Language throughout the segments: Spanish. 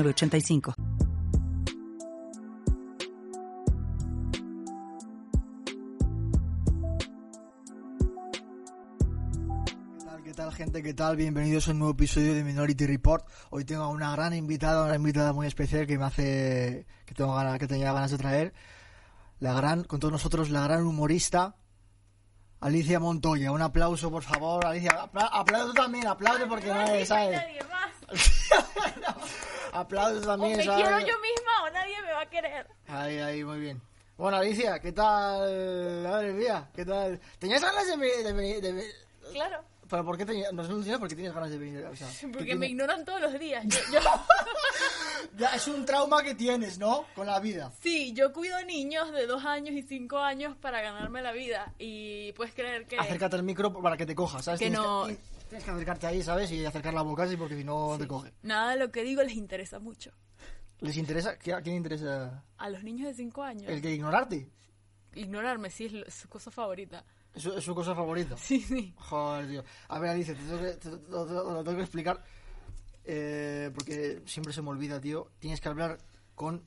8985. ¿Qué tal gente? ¿Qué tal? Bienvenidos a un nuevo episodio de Minority Report. Hoy tengo a una gran invitada, una invitada muy especial que me hace que tengo ganas, que tenía ganas de traer. La gran, con todos nosotros, la gran humorista Alicia Montoya. Un aplauso, por favor, Alicia. Apla aplaude también, aplaude porque no es, ¿sabes? Nadie más. aplaude O también, me ¿sabes? quiero yo misma o nadie me va a querer. Ahí, ahí, muy bien. Bueno, Alicia, ¿qué tal? Madre mía, ¿qué tal? ¿Tenías ganas de venir? De, venir- de venir? Claro. ¿Pero por qué tenías? No sé, no entiendo por qué tienes ganas de venir. O sea, ¿qué Porque me ignoran todos los días. Yo, yo- Ya, es un trauma que tienes, ¿no? Con la vida. sí, yo cuido niños de dos años y cinco años para ganarme la vida. Y puedes creer que. Acércate al micro para que te cojas, ¿sabes? Que tienes no- Que, tienes que acercarte ahí, ¿sabes? Y acercar la boca así porque si no te coge. Nada de lo que digo les interesa mucho. ¿Les interesa? ¿Qué- ¿A quién interesa? A los niños de cinco años. ¿El que ignorarte? Ignorarme, sí, es su cosa favorita. Es su, es su cosa favorita. Sí, sí. Joder, tío. A ver, Alicia, te tengo que, te- te- te- lo tengo que explicar. eh, porque siempre se me olvida, tío. Tienes que hablar con.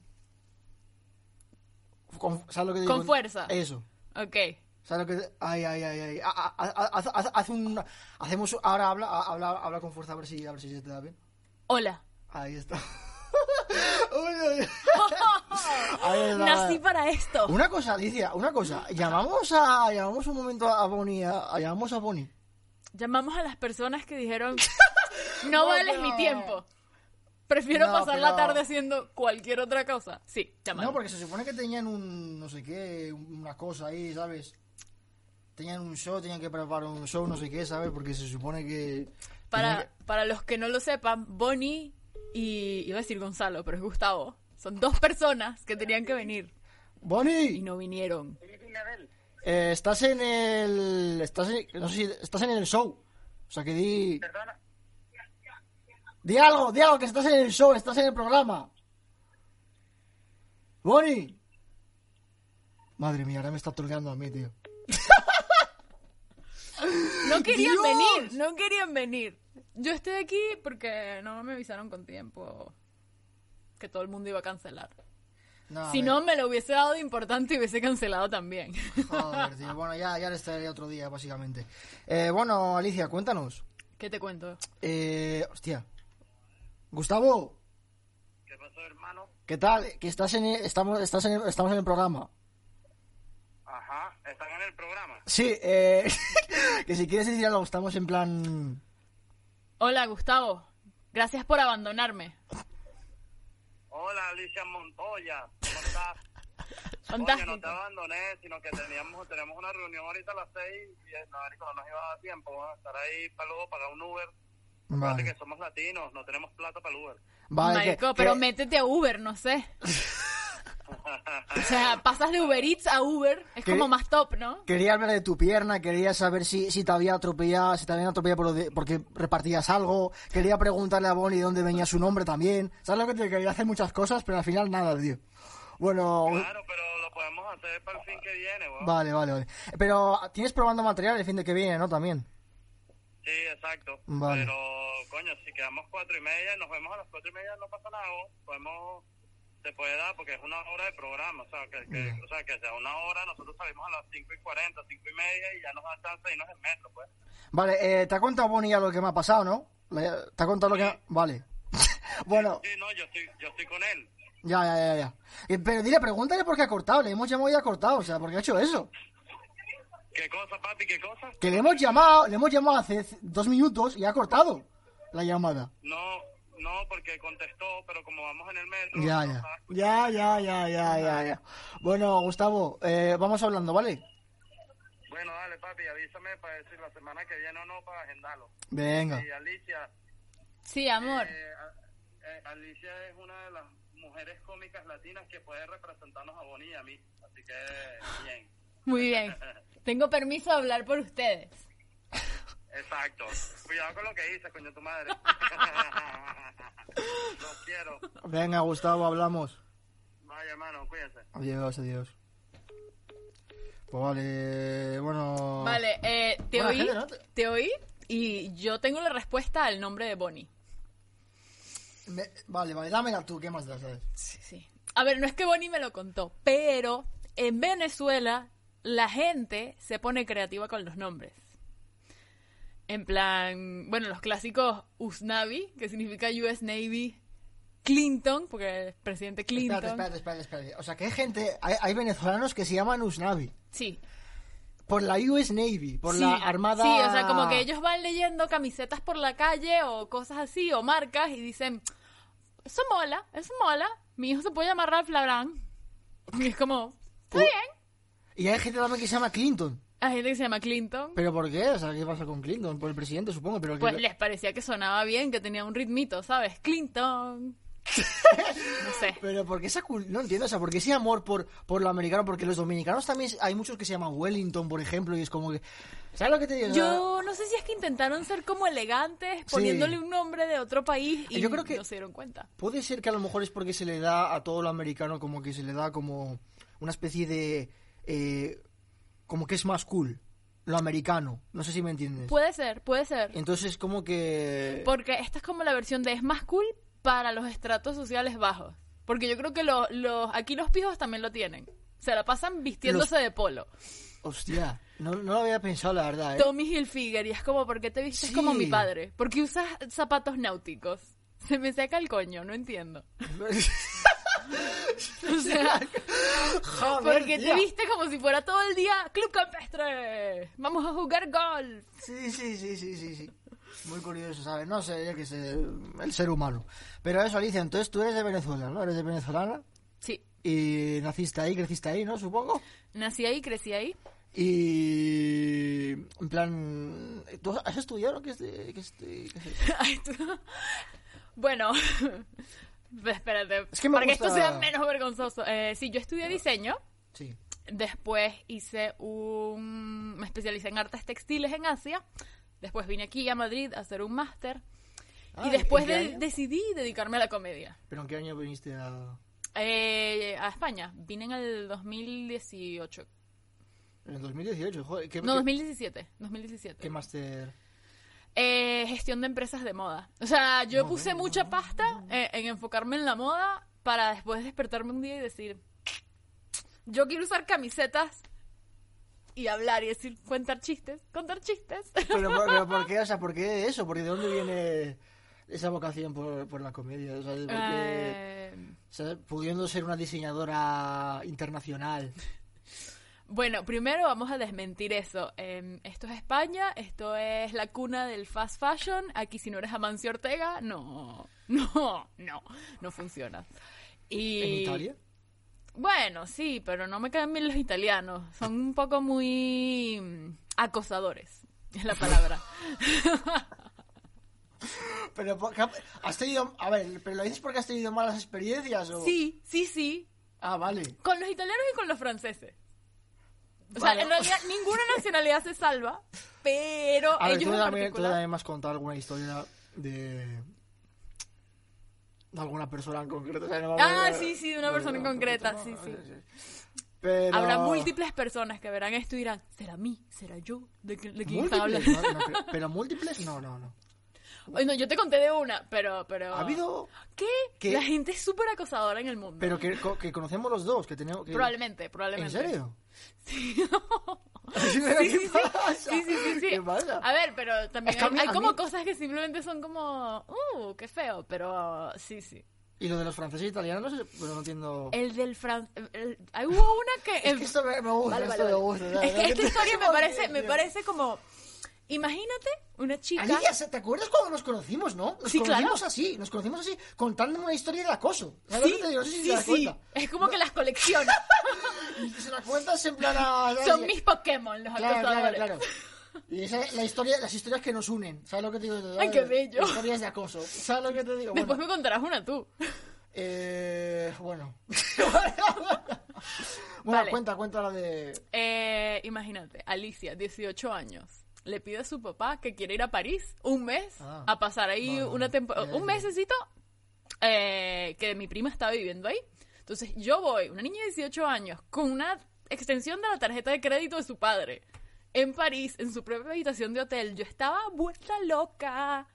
con ¿Sabes lo que digo? Con fuerza. Eso. Ok. ¿Sabes lo que.? Ay, ay, ay, ay. Ha- ha- ha- Haz, haz- haz un. Hacemos. Ahora habla, habla, habla con fuerza a ver si, a ver si se te da bien. Hola. Ahí está. Nací para esto. Una cosa, Alicia, una cosa. Llamamos a. Llamamos un momento a Bonnie. A, a- llamamos a Bonnie. Llamamos a las personas que dijeron, no, No, vales pero- mi tiempo. Prefiero No, pasar la tarde haciendo cualquier otra cosa. Sí, llamamos. No, porque se supone que tenían un. no sé qué, una cosa ahí, ¿sabes? Tenían un show, tenían que preparar un show, no sé qué, ¿sabes? Porque se supone que. Para, para los que no lo sepan, Bonnie y iba a decir Gonzalo, pero es Gustavo. Son dos personas que tenían que venir que- y ¡Bonnie! no vinieron. Eh, estás en el. Estás en, no sé si. Estás en el show. O sea que di. Di algo, di algo, que estás en el show, estás en el programa. ¡Bonnie! Madre mía, ahora me está otorgando a mí, tío. No querían ¡Dios! venir, no querían venir. Yo estoy aquí porque no me avisaron con tiempo que todo el mundo iba a cancelar. No, a si ver. no, me lo hubiese dado de importante y hubiese cancelado también. Joder, tío. Bueno, ya, ya les traeré otro día, básicamente. Eh, bueno, Alicia, cuéntanos. ¿Qué te cuento? Eh, hostia. Gustavo, ¿Qué pasó, hermano? ¿qué tal? Que estás en el- estamos, estás en el- estamos en el programa. Ajá, están en el programa. Sí, eh, que si quieres decir algo, estamos en plan... Hola, Gustavo. Gracias por abandonarme. Hola, Alicia Montoya. ¿Cómo estás? Fantástico. Coño, no te abandoné, sino que teníamos, tenemos una reunión ahorita a las seis y eh, no, marico, no nos iba a dar tiempo. Vamos a estar ahí para luego pagar un Uber. Vale, que somos latinos, no tenemos plata para el Uber. vale. que- Marico, que- pero métete a Uber, no sé. O sea, pasas de Uber Eats a Uber, es como más top, ¿no? Quería hablar de tu pierna, quería saber si, si te había atropellado, si te habían atropellado por lo de- porque repartías algo. Quería preguntarle a Bonnie de dónde venía su nombre también. ¿Sabes lo que te quería hacer muchas cosas, pero al final nada, tío. Bueno, Claro, pero lo podemos hacer para el fin que viene, weón. vale, vale, vale. Pero tienes probando material el fin de que viene, ¿no? También. Sí, exacto. Vale. Pero, coño, si quedamos cuatro y media, nos vemos a las cuatro y media, no pasa nada. weón. Podemos, se puede dar porque es una hora de programa, o sea, que, que, o sea, que sea una hora, nosotros salimos a las cinco y cuarenta, cinco y media y ya nos da chance de irnos en metro, pues. Vale, eh, te ha contado Bonnie ya lo que me ha pasado, ¿no? ¿Te ha contado lo que... Vale. bueno, Sí, no, yo estoy, yo estoy con él. ya, ya, ya, ya. Eh, pero dile, pregúntale por qué ha cortado. Le hemos llamado y ha cortado, o sea, ¿por qué ha hecho eso? ¿Qué cosa, papi? ¿Qué cosa? Que le hemos llamado, le hemos llamado hace dos minutos y ha cortado la llamada. No, no, porque contestó, pero como vamos en el metro... Ya, Ya, ya, ya, ya, ya, ya. Bueno, Gustavo, eh, vamos hablando, ¿vale? Bueno, dale, papi, avísame para decir la semana que viene o no para agendarlo. Venga. Y Alicia, Sí, amor. eh, eh, Alicia es una de las mujeres cómicas latinas que puede representarnos a Bonnie y a mí. Así que, bien. Muy bien. Tengo permiso de hablar por ustedes. Exacto. Cuidado con lo que dices, coño, tu madre. Los quiero. Venga, Gustavo, hablamos. Vaya, hermano, cuídense. Adiós, adiós. Pues vale, bueno... Vale, eh, te Buena oí, gente, ¿no? te oí y yo tengo la respuesta al nombre de Bonnie. Me- Vale, vale, dámela tú, ¿qué más sabes? Sí, sí. A ver, no es que Bonnie me lo contó, pero en Venezuela la gente se pone creativa con los nombres. En plan, bueno, los clásicos USNAVI, que significa US Navy, Clinton, porque es presidente Clinton. Espérate, espérate, espérate. O sea, que hay gente, hay, hay venezolanos que se llaman USNAVI. Sí. Por la US Navy, por Sí, la Armada... Sí, o sea, como que ellos van leyendo camisetas por la calle o cosas así, o marcas, y dicen, eso mola, eso mola, mi hijo se puede llamar Ralph Lauren. Y es como, está bien. Y hay gente también que se llama Clinton. Hay gente que se llama Clinton. ¿Pero por qué? O sea, ¿qué pasa con Clinton? Por el presidente, supongo, pero... que- Pues les parecía que sonaba bien, que tenía un ritmito, ¿sabes? Clinton. no sé. Pero ¿por qué esa cul- No entiendo, o sea, ¿por qué ese amor por, por lo americano? Porque los dominicanos también hay muchos que se llaman Wellington, por ejemplo, y es como que... ¿Sabes lo que te digo? Yo no sé si es que intentaron ser como elegantes poniéndole Sí. un nombre de otro país y Yo creo que- no se dieron cuenta. Puede ser que a lo mejor es porque se le da a todo lo americano como que se le da como una especie de... eh, como que es más cool, lo americano. No sé si me entiendes. Puede ser, puede ser. Entonces es como que... Porque esta es como la versión de es más cool para los estratos sociales bajos. Porque yo creo que lo- los aquí los pijos también lo tienen. Se la pasan vistiéndose de polo. Hostia, no, no lo había pensado la verdad, ¿eh? Tommy Hilfiger, y es como, ¿por qué te vistes Sí. como mi padre? ¿Por qué usas zapatos náuticos? Se me seca el coño, no entiendo. O sea, Joder, porque te tía. viste como si fuera todo el día Club Campestre. Vamos a jugar golf. Sí, sí, sí, sí, sí, sí. Muy curioso, ¿sabes? No sé, yo que sé, el ser humano. Pero eso, Alicia, entonces tú eres de Venezuela, ¿no? Eres de venezolana Sí, y naciste ahí, creciste ahí, ¿no? Supongo. nací ahí, crecí ahí. Y... En plan... ¿Tú has estudiado? ¿Qué es de...? qué es de- qué es de- Ay, tú- Bueno, espérate, Es que me para que esto sea menos vergonzoso. Eh, sí, yo estudié diseño, Sí. después hice un... me especialicé en artes textiles en Asia, después vine aquí a Madrid a hacer un máster Ah, y después ¿en qué de- año? decidí dedicarme a la comedia. ¿Pero en qué año viniste a...? Eh, a España, vine en el 2018. En el 2018, joder. ¿Qué, No, qué- 2017, 2017. qué máster...? Eh, gestión de empresas de moda. O sea, yo No, puse no, mucha pasta eh, en enfocarme en la moda para después despertarme un día y decir, yo quiero usar camisetas y hablar y decir, contar chistes, contar chistes. ¿Pero, por- pero por qué? O sea, ¿por qué eso? ¿Porque de dónde viene esa vocación por, por la comedia? O sea. Eh, O sea, pudiendo ser una diseñadora internacional. Bueno, primero vamos a desmentir eso. Eh, esto es España, esto es la cuna del fast fashion. Aquí si no eres Amancio Ortega, no, no, no, no funciona. Y... ¿En Italia? Bueno, sí, pero no me caen bien los italianos. Son un poco muy mm, acosadores, es la palabra. Pero ¿por qué has tenido... A ver, ¿pero lo dices porque has tenido malas experiencias o...? sí, sí, sí. Ah, vale. Con los italianos y con los franceses. O Vale. sea, en realidad ninguna nacionalidad se salva, pero A ver, ellos tú en también, tú particular... también me has contado alguna historia de... de alguna persona en concreto. o sea, no me Ah, sí, sí, de una persona en concreta, sí, sí. Pero... Habrá múltiples personas que verán esto y dirán, ¿será mí? ¿Será yo? ¿De, de quién está hablando? No, no creo. pero múltiples, no, no, no. Ay, no, yo te conté de una, pero... pero... Ha habido... ¿Qué? ¿Qué? La gente es súper acosadora en el mundo. Pero que, que conocemos los dos, que tenemos... Que... Probablemente, ¿En probablemente. serio? Sí, Sí, sí, ¿qué sí, sí, sí. A ver, pero también hay, como cosas que simplemente son como, uh, qué feo, pero sí, sí. Y lo de los franceses e italianos, pero no entiendo... El del Fran... el- hay- hubo una que... Es que esto me, gusta, esto me gusta. Es que esta historia me parece, me parece como... Imagínate una chica... Alicia, ¿se- ¿te acuerdas cuando nos conocimos, no? Nos Sí, conocimos claro. así, nos conocimos así, contando una historia de acoso. ¿Sabes Sí, te digo? No sé si sí, te das sí. Es como que las colecciona. Y se la cuentas en plan a... Son mis Pokémon, los Claro, claro, acosadores. claro. Y esa es la historia, las historias que nos unen, ¿sabes lo que te digo? Ay, qué bello. Historias de acoso, ¿sabes lo que te digo? Después Bueno, me contarás una tú. eh, bueno. bueno, Vale. cuenta, cuenta la de... Eh, imagínate, Alicia, 18 años. Le pide a su papá que quiere ir a París un mes Ah. a pasar ahí Bueno, una temporada, un mesecito eh, que mi prima estaba viviendo ahí. Entonces yo voy, una niña de 18 años, con una extensión de la tarjeta de crédito de su padre, en París, en su propia habitación de hotel. Yo estaba vuelta loca.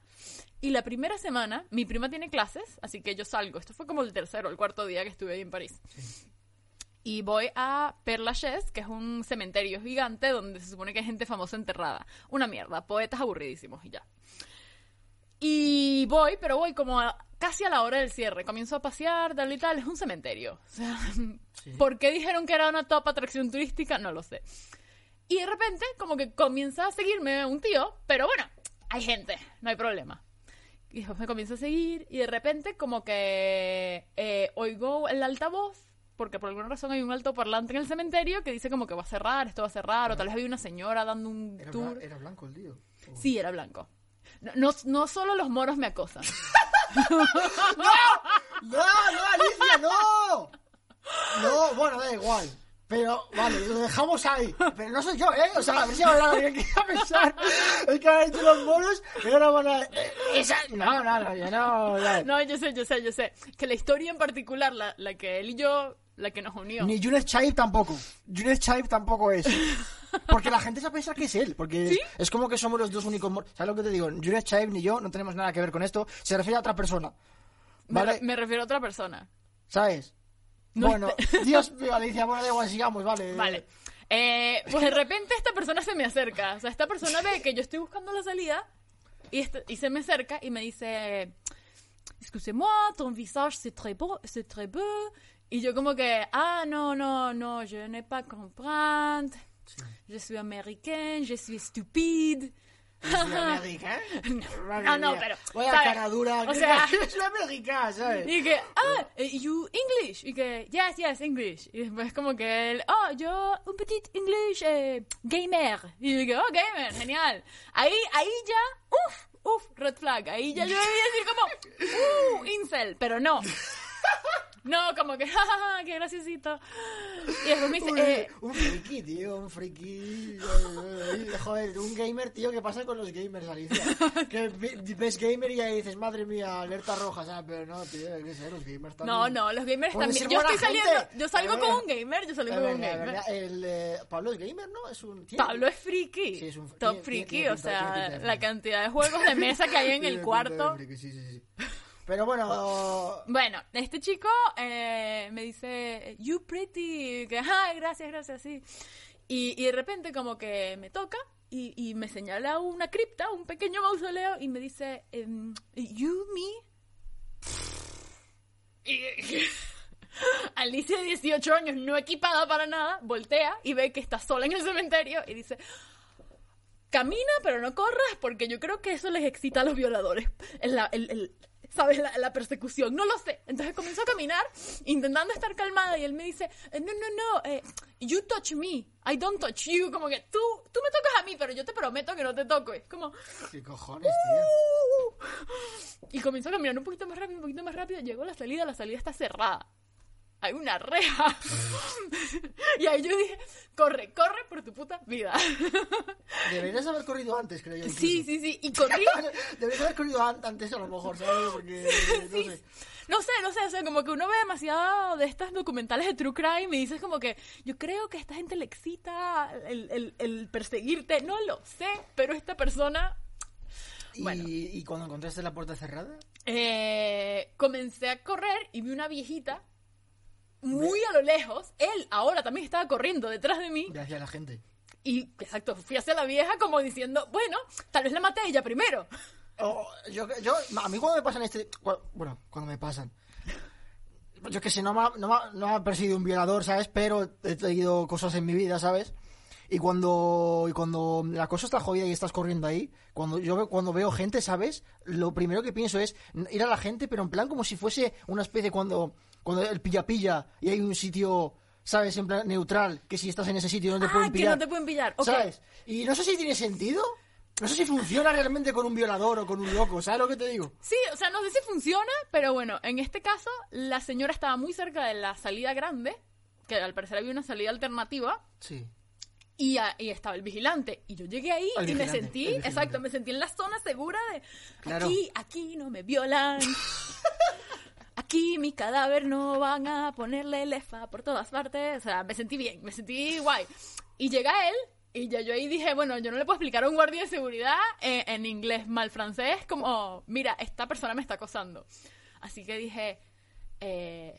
Y la primera semana, mi prima tiene clases, así que yo salgo. Esto fue como el tercero el cuarto día que estuve ahí en París. Y voy a Père Lachaise, que es un cementerio gigante donde se supone que hay gente famosa enterrada. Una mierda, poetas aburridísimos y ya. Y voy, pero voy como a- casi a la hora del cierre. Comienzo a pasear, tal y tal. Es un cementerio. O sea, ¿por qué dijeron que era una top atracción turística? No lo sé. Y de repente, como que comienza a seguirme un tío, pero bueno, hay gente, no hay problema. Y después me comienza a seguir y de repente como que eh, oigo el altavoz, porque por alguna razón hay un altoparlante en el cementerio que dice como que va a cerrar, esto va a cerrar, o tal vez había una señora dando un Era, tour. bla- era blanco el tío. Oh. Sí, era blanco. No, no, no solo los moros me acosan. ¡No, no, Alicia, no! No, bueno, da igual. Pero, vale, lo dejamos ahí. Pero no soy yo, ¿eh? O sea, a ver si ahora alguien quiera pensar. Es que han hecho los moros y ahora van a... eh, Esa... No, no, no, yo no... ya. No, yo sé, yo sé, yo sé. Que la historia en particular, la, la que él y yo, la que nos unió. Ni Junet Chaib tampoco. Junet Chaib tampoco es. Porque la gente se va a pensar que es él. Porque es, es como que somos los dos únicos... ¿Sabes lo que te digo? Junet Chaib ni yo no tenemos nada que ver con esto. Se refiere a otra persona. me, ¿Vale? re- me refiero a otra persona. ¿Sabes? No bueno, Dios mío, Alicia, bueno, da igual, sigamos, vale. Vale. Eh, pues de repente esta persona se me acerca. O sea, esta persona ve que yo estoy buscando la salida y, este- y se me acerca y me dice, excusez-moi, ton visage c'est très beau, c'est très beau. Y yo como que, ah, no, no, no, je n'ai pas comprendre. Je suis américaine, je suis stupide. Es América. Madre Ah, no, mía. pero, Vaya ¿sabes? cara dura. O sea- es una América, ¿sabes? Y que, ah, eh, you English. Y que, yes, yes, English. Y después como que él, oh, yo un petit English eh, gamer. Y yo oh, gamer, genial. Ahí, ahí ya, uff, uff, red flag. Ahí ya yo debía decir como, uh, incel, pero no. No, como que, jajaja, qué graciosito. Y después me dice, eh, un friki, tío, un friki. Joder, un gamer, tío, ¿qué pasa con los gamers, Alicia? Que ves gamer y ahí dices, madre mía, alerta roja, ¿sabes? Pero no, tío, hay que ser, los gamers también. no, no, los gamers también. Yo estoy gente. saliendo, yo salgo Es con un gamer, yo salgo Es con un gamer. El, eh, Pablo es gamer, ¿no? Es un... Pablo es friki. Sí, es un- Top friki, o sea, la cantidad de juegos de mesa que hay en el cuarto. sí, sí, sí. Pero bueno, Bueno, este chico eh, me dice, you pretty, que, ay, gracias, gracias, sí. Y, y de repente como que me toca y, y me señala una cripta, un pequeño mausoleo, y me dice, em, you, me. Y, Alicia de 18 años, no equipada para nada, voltea y ve que está sola en el cementerio y dice, camina pero no corras porque yo creo que eso les excita a los violadores. El, la- el- el- ¿Sabes? La, la persecución. No lo sé. Entonces comienzo a caminar intentando estar calmada y él me dice, eh, no, no, no, eh, you touch me, I don't touch you. Como que tú, tú me tocas a mí, pero yo te prometo que no te toco. Es como... ¿qué cojones, tío? Y comienzo a caminar un poquito más rápido, un poquito más rápido. Llego a la salida, la salida está cerrada. Hay una reja. y ahí yo dije, corre, corre por tu puta vida. Deberías haber corrido antes, creo yo. incluso. sí, sí, sí. Y corrí. Deberías haber corrido an- antes a lo mejor, ¿sabes? Porque, no sé. No sé, no sé, o sea, como que uno ve demasiado de estas documentales de True Crime y dices como que yo creo que a esta gente le excita el, el- el perseguirte. No lo sé, pero esta persona ¿Y, Bueno. ¿Y cuando encontraste la puerta cerrada? eh, comencé a correr y vi una viejita muy a lo lejos. Él ahora también estaba corriendo detrás de mí. Hacia la gente. Y, exacto, fui hacia la vieja como diciendo, bueno, tal vez la maté a ella primero. O- yo, yo, a mí cuando me pasan este... Bueno, cuando me pasan... Yo que sé, no me, ha- no, me, ha- no me ha perseguido un violador, ¿sabes? Pero he tenido cosas en mi vida, ¿sabes? Y cuando, y cuando la cosa está jodida y estás corriendo ahí, cuando yo cuando veo gente, ¿sabes? Lo primero que pienso es ir a la gente, pero en plan como si fuese una especie cuando, cuando el pilla pilla y hay un sitio ¿sabes? En plan neutral, que si estás en ese sitio no te Ah, pueden que pillar. no te pueden pillar. ok. ¿Sabes? Y no sé si tiene sentido. No sé si funciona realmente con un violador o con un loco, ¿sabes lo que te digo? Sí, o sea, no sé si funciona, pero bueno, en este caso, la señora estaba muy cerca de la salida grande, que al parecer había una salida alternativa, Sí. y, a- y estaba el vigilante. Y yo llegué ahí El y me sentí, exacto, me sentí en la zona segura de Claro. aquí, aquí no me violan. Aquí mi cadáver no van a ponerle lefa por todas partes. O sea, me sentí bien, me sentí guay. Y llega él y ya yo ahí dije, bueno, yo no le puedo explicar a un guardia de seguridad eh, en inglés mal francés como, mira, esta persona me está acosando. Así que dije, eh,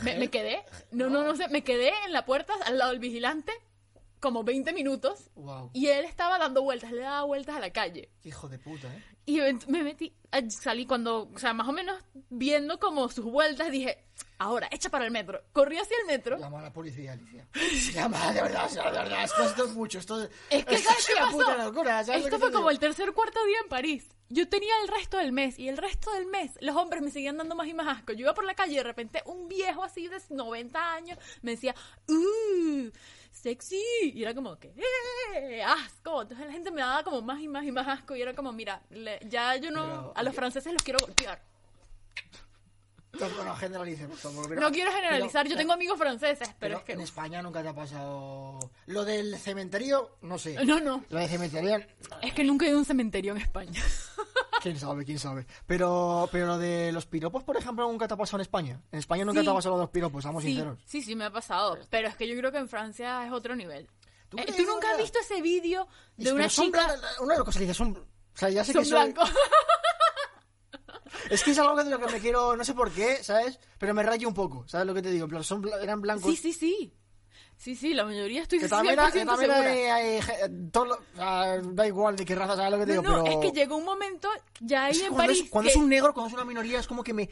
me, me quedé, no, no, no sé, me quedé en la puerta al lado del vigilante como 20 minutos Wow. y él estaba dando vueltas, le daba vueltas a la calle. Hijo de puta, ¿eh? Y me metí, salí cuando, o sea, más o menos viendo como sus vueltas, dije, ahora, echa para el metro. Corrí hacia el metro. Llama a la policía, Alicia. Llama, de verdad, de verdad. Esto, esto es mucho. Esto, Es que, esto ¿sabes qué pasó? puta locura, ¿sabes Esto fue como digo? el tercer cuarto día en París. Yo tenía el resto del mes y el resto del mes los hombres me seguían dando más y más asco. Yo iba por la calle y de repente un viejo así de 90 años me decía, ¡Uh! ¡Sexy! Y era como que, ¡eh! ¡Asco! Entonces la gente me daba como más y más y más asco y era como, mira, le- ya yo no... Pero, a los franceses los quiero golpear. No, no generalice, por favor. pero- no quiero generalizar, pero- yo tengo amigos franceses, pero, Pero es que... en España nunca te ha pasado... Lo del cementerio, no sé. No, no. Lo del cementerio, Es que nunca he ido a un cementerio en España. quién sabe, quién sabe. Pero, pero lo de los piropos, por ejemplo, nunca te ha pasado en España. En España nunca Sí. te ha pasado lo de los piropos, seamos Sí, sinceros. sí, sí, me ha pasado. Pero es que yo creo que en Francia es otro nivel. ¿Tú Eh, ¿Tú nunca has visto ese vídeo de una chica... Una de las cosas que dices son... O sea, ya sé Son que soy- blancos. Es que es algo de lo que me quiero... No sé por qué, ¿sabes? Pero me rayo un poco, ¿sabes lo que te digo? Son, eran blancos... Sí, sí, sí. Sí, sí, la mayoría estoy Que 100% también, hay- que también segura. hay, hay ge- todo lo- o sea, da igual de qué raza, ¿sabes lo que te No, digo? no, pero... es que llegó un momento ya ahí Es que en cuando, París es, cuando que- es un negro, cuando es una minoría, es como que me...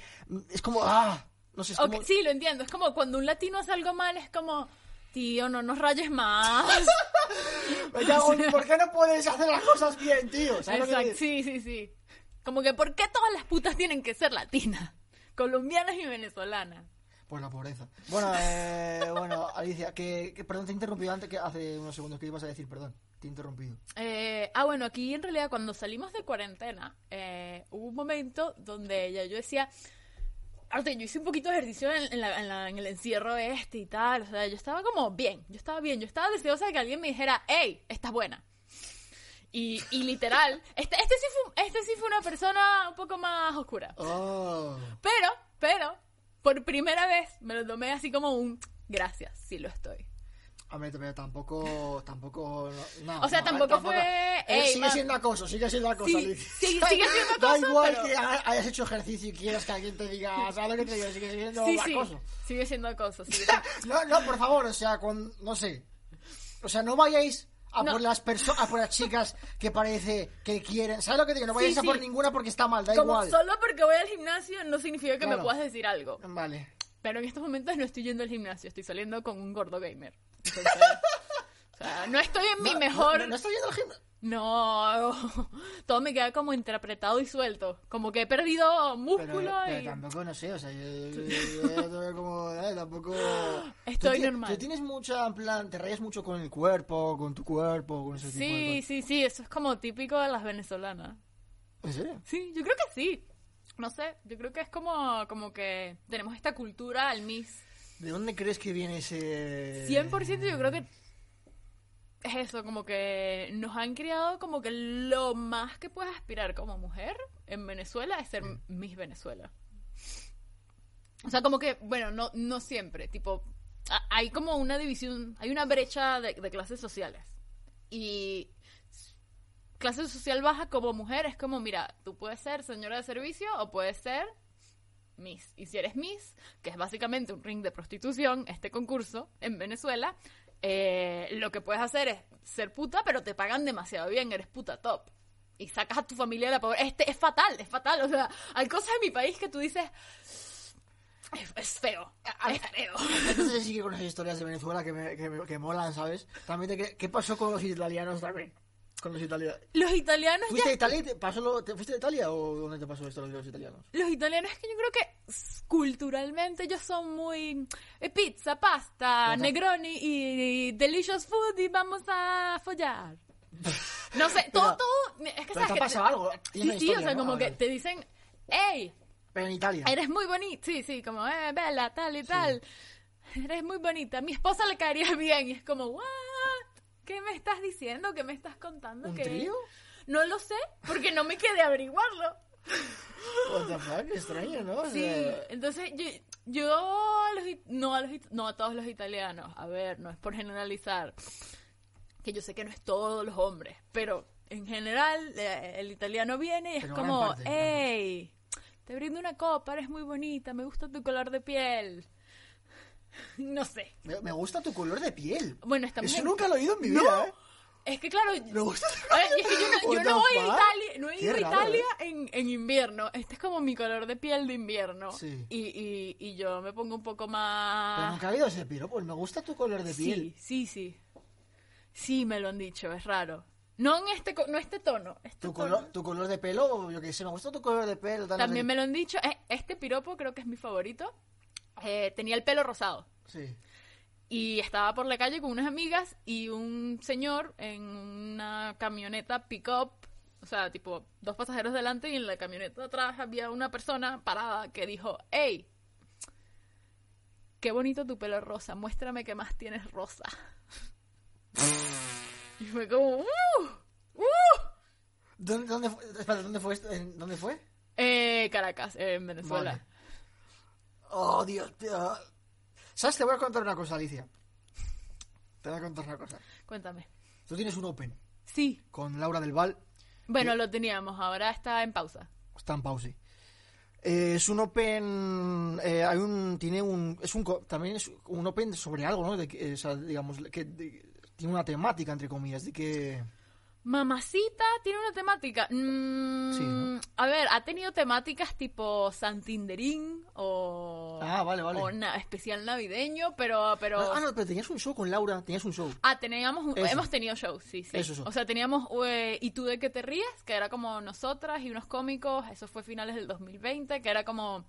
Es como... ¡Ah! No sé, es Ok, como... sí, lo entiendo. Es como cuando un latino hace algo mal, es como... Tío, no nos rayes más. Me cago en- ¿Por qué no puedes hacer las cosas bien, tío? ¿Sabes lo que te Exacto, sí, sí, sí. Como que, ¿por qué todas las putas tienen que ser latinas? Colombianas y venezolanas. Pues la pobreza. Bueno, eh, bueno, Alicia, que, que- perdón, te he interrumpido antes, que hace unos segundos que ibas a decir, perdón. Te he interrumpido. Eh, ah, bueno, aquí en realidad cuando salimos de cuarentena, eh, hubo un momento donde ya yo decía, ahorita yo hice un poquito de ejercicio en, en la- en la- en el encierro este y tal, o sea, yo estaba como bien, yo estaba bien, yo estaba deseosa de que alguien me dijera, hey, estás buena. Y, y literal, este, este, sí fue, este sí fue una persona un poco más oscura. Oh. Pero, pero, por primera vez me lo tomé así como un gracias, sí lo estoy. Hombre, pero tampoco, tampoco, no, O sea, no, tampoco fue, Eh, "Ey, sigue mam". siendo acoso, sigue siendo acoso, Sí, sí, sigue siendo Da acoso, igual pero- que ha- hayas hecho ejercicio y quieras que alguien te diga, ¿sabes lo que te digo? Sigue siendo Sí, acoso. sigue siendo acoso. sigue- No, no, por favor, o sea, con, no sé. O sea, no vayáis a No. por las personas, a por las chicas que parece que quieren. ¿Sabes lo que te digo? No vayáis Sí, a por sí. ninguna porque está mal, da Como igual. solo porque voy al gimnasio no significa que Claro. me puedas decir algo. Vale. Pero en estos momentos no estoy yendo al gimnasio, estoy saliendo con un gordo gamer. Entonces, o sea, no estoy en mi mejor... No, no estoy yendo al gimnasio. No, todo me queda como interpretado y suelto. Como que he perdido músculo Pero, pero y... tampoco, no sé, o sea, yo, yo- como, eh, tampoco... Estoy Tú normal. Tú tienes mucha, en plan, te rayas mucho con el cuerpo, con tu cuerpo, con ese tipo de Sí, sí, sí, eso es como típico de las venezolanas. ¿En serio? Sí, yo creo que sí. No sé, yo creo que es como, como que tenemos esta cultura al Miss. ¿De dónde crees que viene ese...? 100% yo creo que es eso, como que nos han criado como que lo más que puedes aspirar como mujer en Venezuela es ser Miss Venezuela. O sea, como que, bueno, no, no siempre, tipo, a- hay como una división, hay una brecha de, de clases sociales. Y clase social baja como mujer es como, mira, tú puedes ser señora de servicio o puedes ser Miss. Y si eres Miss, que es básicamente un ring de prostitución, este concurso en Venezuela, eh, lo que puedes hacer es ser puta, pero te pagan demasiado bien, eres puta top. Y sacas a tu familia de la pobreza. Este es fatal, es fatal. O sea, hay cosas en mi país que tú dices. Es, es feo. Es feo. Entonces sí que con historias de Venezuela que, me, que, molan, ¿sabes? También ¿qué pasó con los italianos también? Con los italianos. Los italianos ¿Fuiste ya... a Italia? y te pasó lo- te, ¿Fuiste a Italia o dónde te pasó esto los italianos? Los italianos es que yo creo que culturalmente ellos son muy eh, pizza, pasta, negroni y, delicious food y vamos a follar. No sé, todo, Pero- todo, es que sabes te que pasado algo, Sí, sí, o historia, sea, ¿no? como que te dicen, hey, Pero en Italia. eres muy bonita, sí, sí, como, eh, bella, tal y tal, eres muy bonita, mi esposa le caería bien y es como, what, ¿qué me estás diciendo? ¿Qué me estás contando? ¿Un ¿Qué- trío? No lo sé, porque no me quedé a averiguarlo. What the fuck, extraño, ¿no? O Sí, sea, entonces yo, yo a los, no, a los, no a todos los italianos, a ver, no es por generalizar, que yo sé que no es todos los hombres, pero en general eh, el italiano viene y es Pero como, parte, hey, te brindo una copa, eres muy bonita, me gusta tu color de piel. No sé. me, me gusta tu color de piel. Bueno, estamos Eso nunca lo he oído en mi No. vida, ¿eh? Es que claro, Me gusta. Ver, y es que yo no, yo voy a? Italia, no he ido a Italia ¿eh? en, en invierno. Este es como mi color de piel de invierno. Sí. Y, y, y yo me pongo un poco Pero más... nunca ha habido ese piro, pues me gusta tu color de piel. Sí, sí, sí. Sí, me lo han dicho, es raro. No en este, no este tono. Este Tu tono. color, tu color de pelo, yo que sé, me gusta tu color de pelo. También me lo han dicho. Eh, este piropo creo que es mi favorito. Eh, tenía el pelo rosado. Sí. Y estaba por la calle con unas amigas y un señor en una camioneta pick-up, o sea, tipo dos pasajeros delante y en la camioneta de atrás había una persona parada que dijo, hey, qué bonito tu pelo rosa, muéstrame qué más tienes rosa. y fue como, ¡uh! ¡uh! ¿Dónde, dónde, fue, espera, ¿dónde fue esto? ¿En- ¿Dónde fue? Eh, Caracas, en Venezuela. Vale. Oh, Dios, tío. ¿Sabes? Te voy a contar una cosa, Alicia. Te voy a contar una cosa. Cuéntame. Tú tienes un Open Sí, con Laura del Val. bueno, lo teníamos, ahora está en pausa. Está en pausa. Eh, es un Open. eh, hay un. Tiene un. Es un. También es un Open sobre algo, ¿no? De, eh, o sea, digamos, que de- tiene una temática, entre comillas, de que. Mamacita tiene una temática. Mm, Sí, ¿no? A ver, ha tenido temáticas tipo Santinderín o. Ah, vale, vale. O na- especial navideño, pero. pero... Ah, no, pero tenías un show con Laura, tenías un show. Ah, teníamos un- hemos tenido shows, sí, sí. Eso, eso. O sea, teníamos eh, ¿Y tú de qué te ríes? Que era como nosotras y unos cómicos, eso fue finales del 2020, que era como,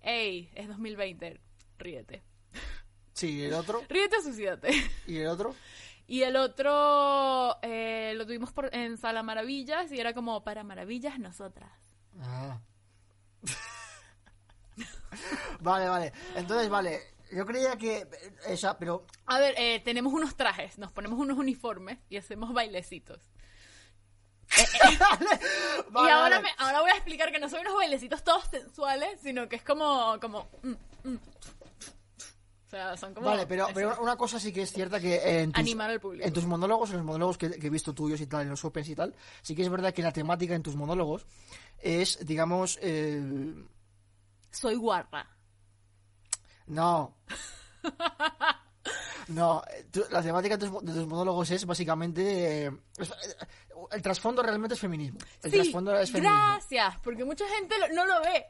hey, es 2020, ríete. Sí, el otro. Ríete suicídate. Y el otro. Y el otro eh, lo tuvimos por, en Sala Maravillas y era como para Maravillas nosotras. Ah. vale, vale. Entonces, vale. Yo creía que. eh, Esa, pero. A ver, eh, tenemos unos trajes, nos ponemos unos uniformes y hacemos bailecitos. Vale, y ahora, vale. me- ahora voy a explicar que no son unos bailecitos todos sensuales, sino que es como... como mm, mm. Sea, son como... Vale, pero, pero una cosa sí que es cierta que eh, en tus, Animar al público. en tus monólogos, en los monólogos que, que he visto tuyos y tal, en los opens y tal, sí que es verdad que la temática en tus monólogos es, digamos, eh, Soy guarra. no. No, la temática de tus, de tus monólogos es básicamente... eh, el trasfondo realmente es feminismo. El Sí, trasfondo es feminismo. gracias, porque mucha gente lo- no lo ve.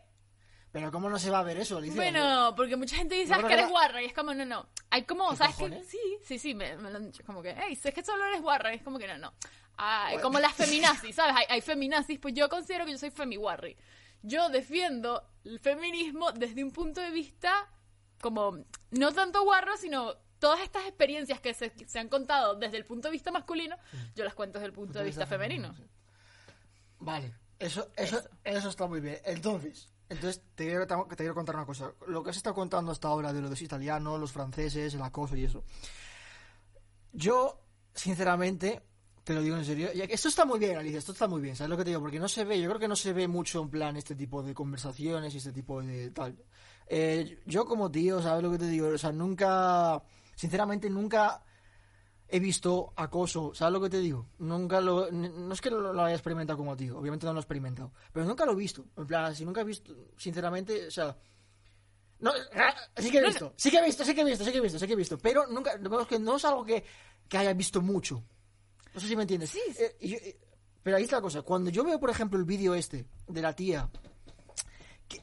Pero ¿cómo no se va a ver eso, Alicia? Bueno, porque mucha gente dice Yo "Ah, creo que eres guarra y es como, no, no. Hay como, ¿Qué ¿sabes qué? Sí, sí, sí, me, me lo han dicho. Como que, hey, sé que solo eres guarra. Y es como que no, no. Ah, como las feminazis, ¿sabes? Hay, hay feminazis, pues yo considero que yo soy femiguarri. Yo defiendo el feminismo desde un punto de vista como, no tanto guarro, sino todas estas experiencias que se, se han contado desde el punto de vista masculino, yo las cuento desde el punto de vista femenino. sí. Vale, eso, eso, eso está muy bien. Entonces, entonces te quiero, contar una cosa. Lo que has estado contando hasta ahora de los italianos, los franceses, el acoso y eso. Yo, sinceramente, te lo digo en serio. Esto está muy bien, Alicia, esto está muy bien, ¿sabes lo que te digo? Porque no se ve, yo creo que no se ve mucho en plan este tipo de conversaciones y este tipo de tal. Eh, yo como tío, ¿sabes lo que te digo? O sea, nunca, sinceramente, nunca he visto acoso, ¿sabes lo que te digo? Nunca lo, no es que lo, lo haya experimentado como tío, obviamente no lo he experimentado, pero nunca lo he visto, en plan, si nunca he visto, sinceramente, o sea, no, ah, sí que he visto, sí que he visto, sí que he visto, sí que he visto, sí que he visto, pero nunca, que no es algo que, que haya visto mucho, no sé si me entiendes. Sí. Eh, yo- eh, pero ahí está la cosa, cuando yo veo, por ejemplo, el vídeo este de la tía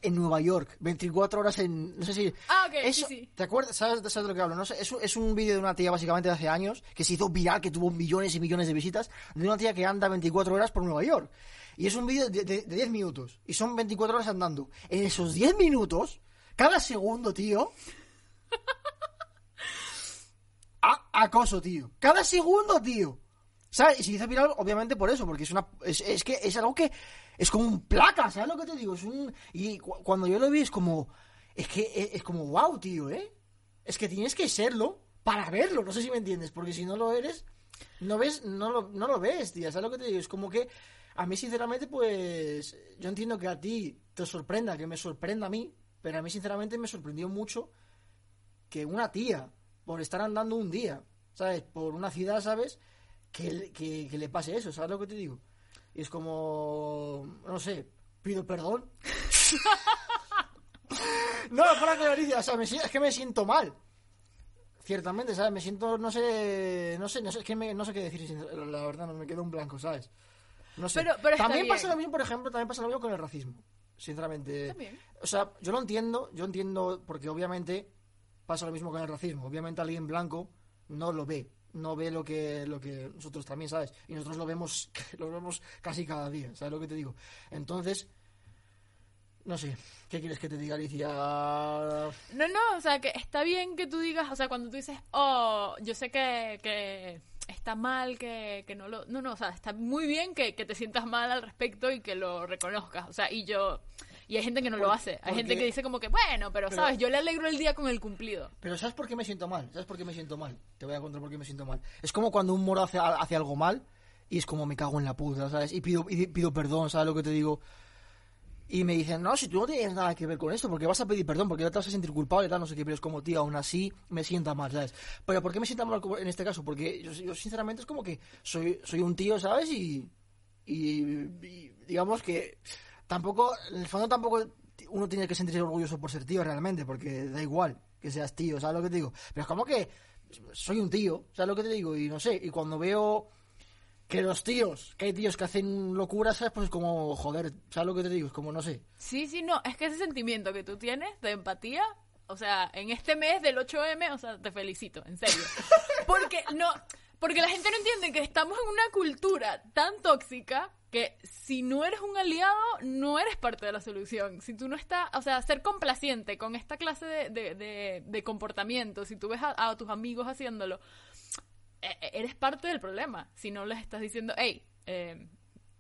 en Nueva York, 24 horas en... No sé si... Ah, ok, Eso, sí, sí. ¿Te acuerdas? ¿Sabes, sabes de lo que hablo? No sé, es, un- es un vídeo de una tía básicamente de hace años que se hizo viral, que tuvo millones y millones de visitas, de una tía que anda 24 horas por Nueva York. Y es un vídeo de, de- de 10 minutos. Y son 24 horas andando. En esos 10 minutos, cada segundo, tío... a- acoso, tío. Cada segundo, tío. ¿Sabes? Y se hizo viral, obviamente, por eso, porque es una. Es, que es algo que. Es como un placa, ¿sabes lo que te digo? Es un. Y cu- cuando yo lo vi, es como. Es que es, es como, wow, tío, ¿eh? Es que tienes que serlo para verlo, no sé si me entiendes, porque si no lo eres, no ves, no lo, no lo ves, tío, ¿sabes lo que te digo? Es como que. A mí, sinceramente, pues. Yo entiendo que a ti te sorprenda, que me sorprenda a mí, pero a mí, sinceramente, me sorprendió mucho que una tía, por estar andando un día, ¿sabes? Por una ciudad, ¿sabes? Que, le- que, que le pase eso, ¿sabes lo que te digo? Y es como, no sé, pido perdón. no, para que Alicia, o sea, me es que me siento mal. Ciertamente, ¿sabes? Me siento, no sé, no sé, no sé, es que me- no sé qué decir, la verdad, no me quedo en blanco, ¿sabes? No sé. Pero- pero también pasa bien. lo mismo, por ejemplo, también pasa lo mismo con el racismo, sinceramente. También. O sea, yo lo entiendo, yo entiendo, porque obviamente pasa lo mismo con el racismo. Obviamente alguien blanco no lo ve, no ve lo que, lo que nosotros también, ¿sabes? Y nosotros lo vemos, lo vemos casi cada día, ¿sabes lo que te digo? Entonces, no sé, ¿qué quieres que te diga, Alicia? No, no, o sea, que está bien que tú digas, o sea, cuando tú dices, oh, yo sé que, que está mal, que, que no lo... No, no, o sea, está muy bien que, que te sientas mal al respecto y que lo reconozcas, o sea, y yo... Y hay gente que no lo hace, hay porque- gente que dice como que, bueno, pero, Pero- sabes, yo le alegro el día con el cumplido. Pero ¿sabes por qué me siento mal? ¿Sabes por qué me siento mal? Te voy a contar por qué me siento mal. Es como cuando un moro hace, hace algo mal y es como me cago en la puta, ¿sabes? Y pido, y pido perdón, ¿sabes lo que te digo? Y me dicen, no, si tú no tienes nada que ver con esto, porque vas a pedir perdón, porque no te vas a sentir culpable, tal, no sé qué, pero es como, tío, aún así me sienta mal, ¿sabes? Pero ¿por qué me sienta mal en este caso? Porque yo, yo sinceramente es como que soy, soy un tío, ¿sabes? Y, y, y digamos que tampoco, en el fondo tampoco uno tiene que sentirse orgulloso por ser tío realmente, porque da igual que seas tío, ¿sabes lo que te digo? Pero es como que soy un tío, ¿sabes lo que te digo? Y no sé, y cuando veo que los tíos, que hay tíos que hacen locuras, ¿sabes? Pues es como, joder, ¿sabes lo que te digo? Es como, no sé. Sí, sí, no, es que ese sentimiento que tú tienes de empatía, o sea, en este mes del 8M, o sea, te felicito, en serio. Porque no, porque la gente no entiende que estamos en una cultura tan tóxica que si no eres un aliado, no eres parte de la solución. Si tú no estás, o sea, ser complaciente con esta clase de, de, de- comportamiento, si tú ves a, tus amigos haciéndolo, eh, eh, eres parte del problema. Si no les estás diciendo, hey, eh,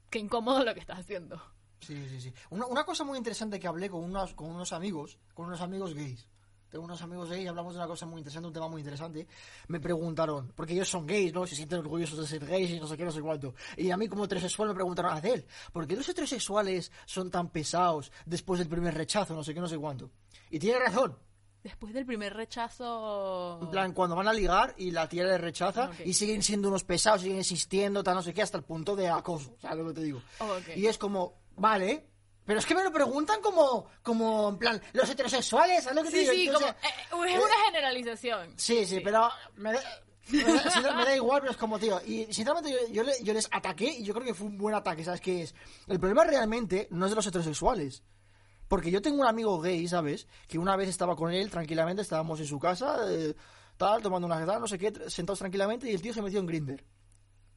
qué incómodo lo que estás haciendo. Sí, sí, sí. Una, una cosa muy interesante que hablé con unos, con unos amigos, con unos amigos gays. Tengo unos amigos gays y hablamos de una cosa muy interesante, un tema muy interesante. Me preguntaron, porque ellos son gays, ¿no? Se sienten orgullosos de ser gays y no sé qué, no sé cuánto. Y a mí como heterosexual me preguntaron, Adel, ¿por qué los heterosexuales son tan pesados después del primer rechazo, no sé qué, no sé cuánto? Y tiene razón. Después del primer rechazo... En plan, cuando van a ligar y la tía les rechaza Ok. y siguen siendo unos pesados, siguen insistiendo, tal, no sé qué, hasta el punto de acoso, ¿sabes lo que te digo? Oh, ok. Y es como, vale, pero es que me lo preguntan como, como, en plan, los heterosexuales, ¿sabes lo que te Sí, digo? sí, Entonces, como... eh, es una generalización. Sí, sí, pero me da, me da- me da igual, pero es como, tío. Y sinceramente yo, yo, le- yo les ataqué y yo creo que fue un buen ataque, ¿sabes qué es? El problema realmente no es de los heterosexuales. Porque yo tengo un amigo gay, ¿sabes? Que una vez estaba con él tranquilamente, estábamos en su casa, eh, tal, tomando una tal, no sé qué, sentados tranquilamente y el tío se metió en Grinder.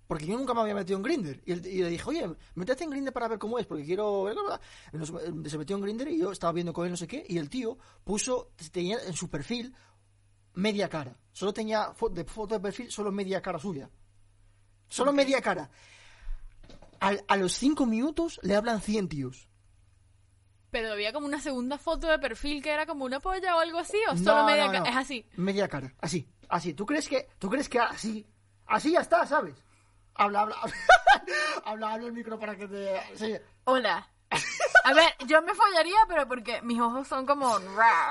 Porque yo nunca me había metido en Grinder. Y, le dije, oye, métete en Grinder para ver cómo es, porque quiero. ver, bla, bla, bla". Nos- eh, se metió en Grinder y yo estaba viendo con él no sé qué. Y el tío puso, tenía en su perfil media cara. Solo tenía de foto de perfil, solo media cara suya. Solo media cara. Al- a los cinco minutos le hablan 100 tíos. Pero había como una segunda foto de perfil que era como una polla o algo así, o No, solo media no, ca- no. Es así. Media cara, así, así. ¿Tú crees que, tú crees que así, así ya está, sabes? Habla, habla, habla, habla el micro para que te... sí. Hola. A ver, yo me follaría, pero porque mis ojos son como...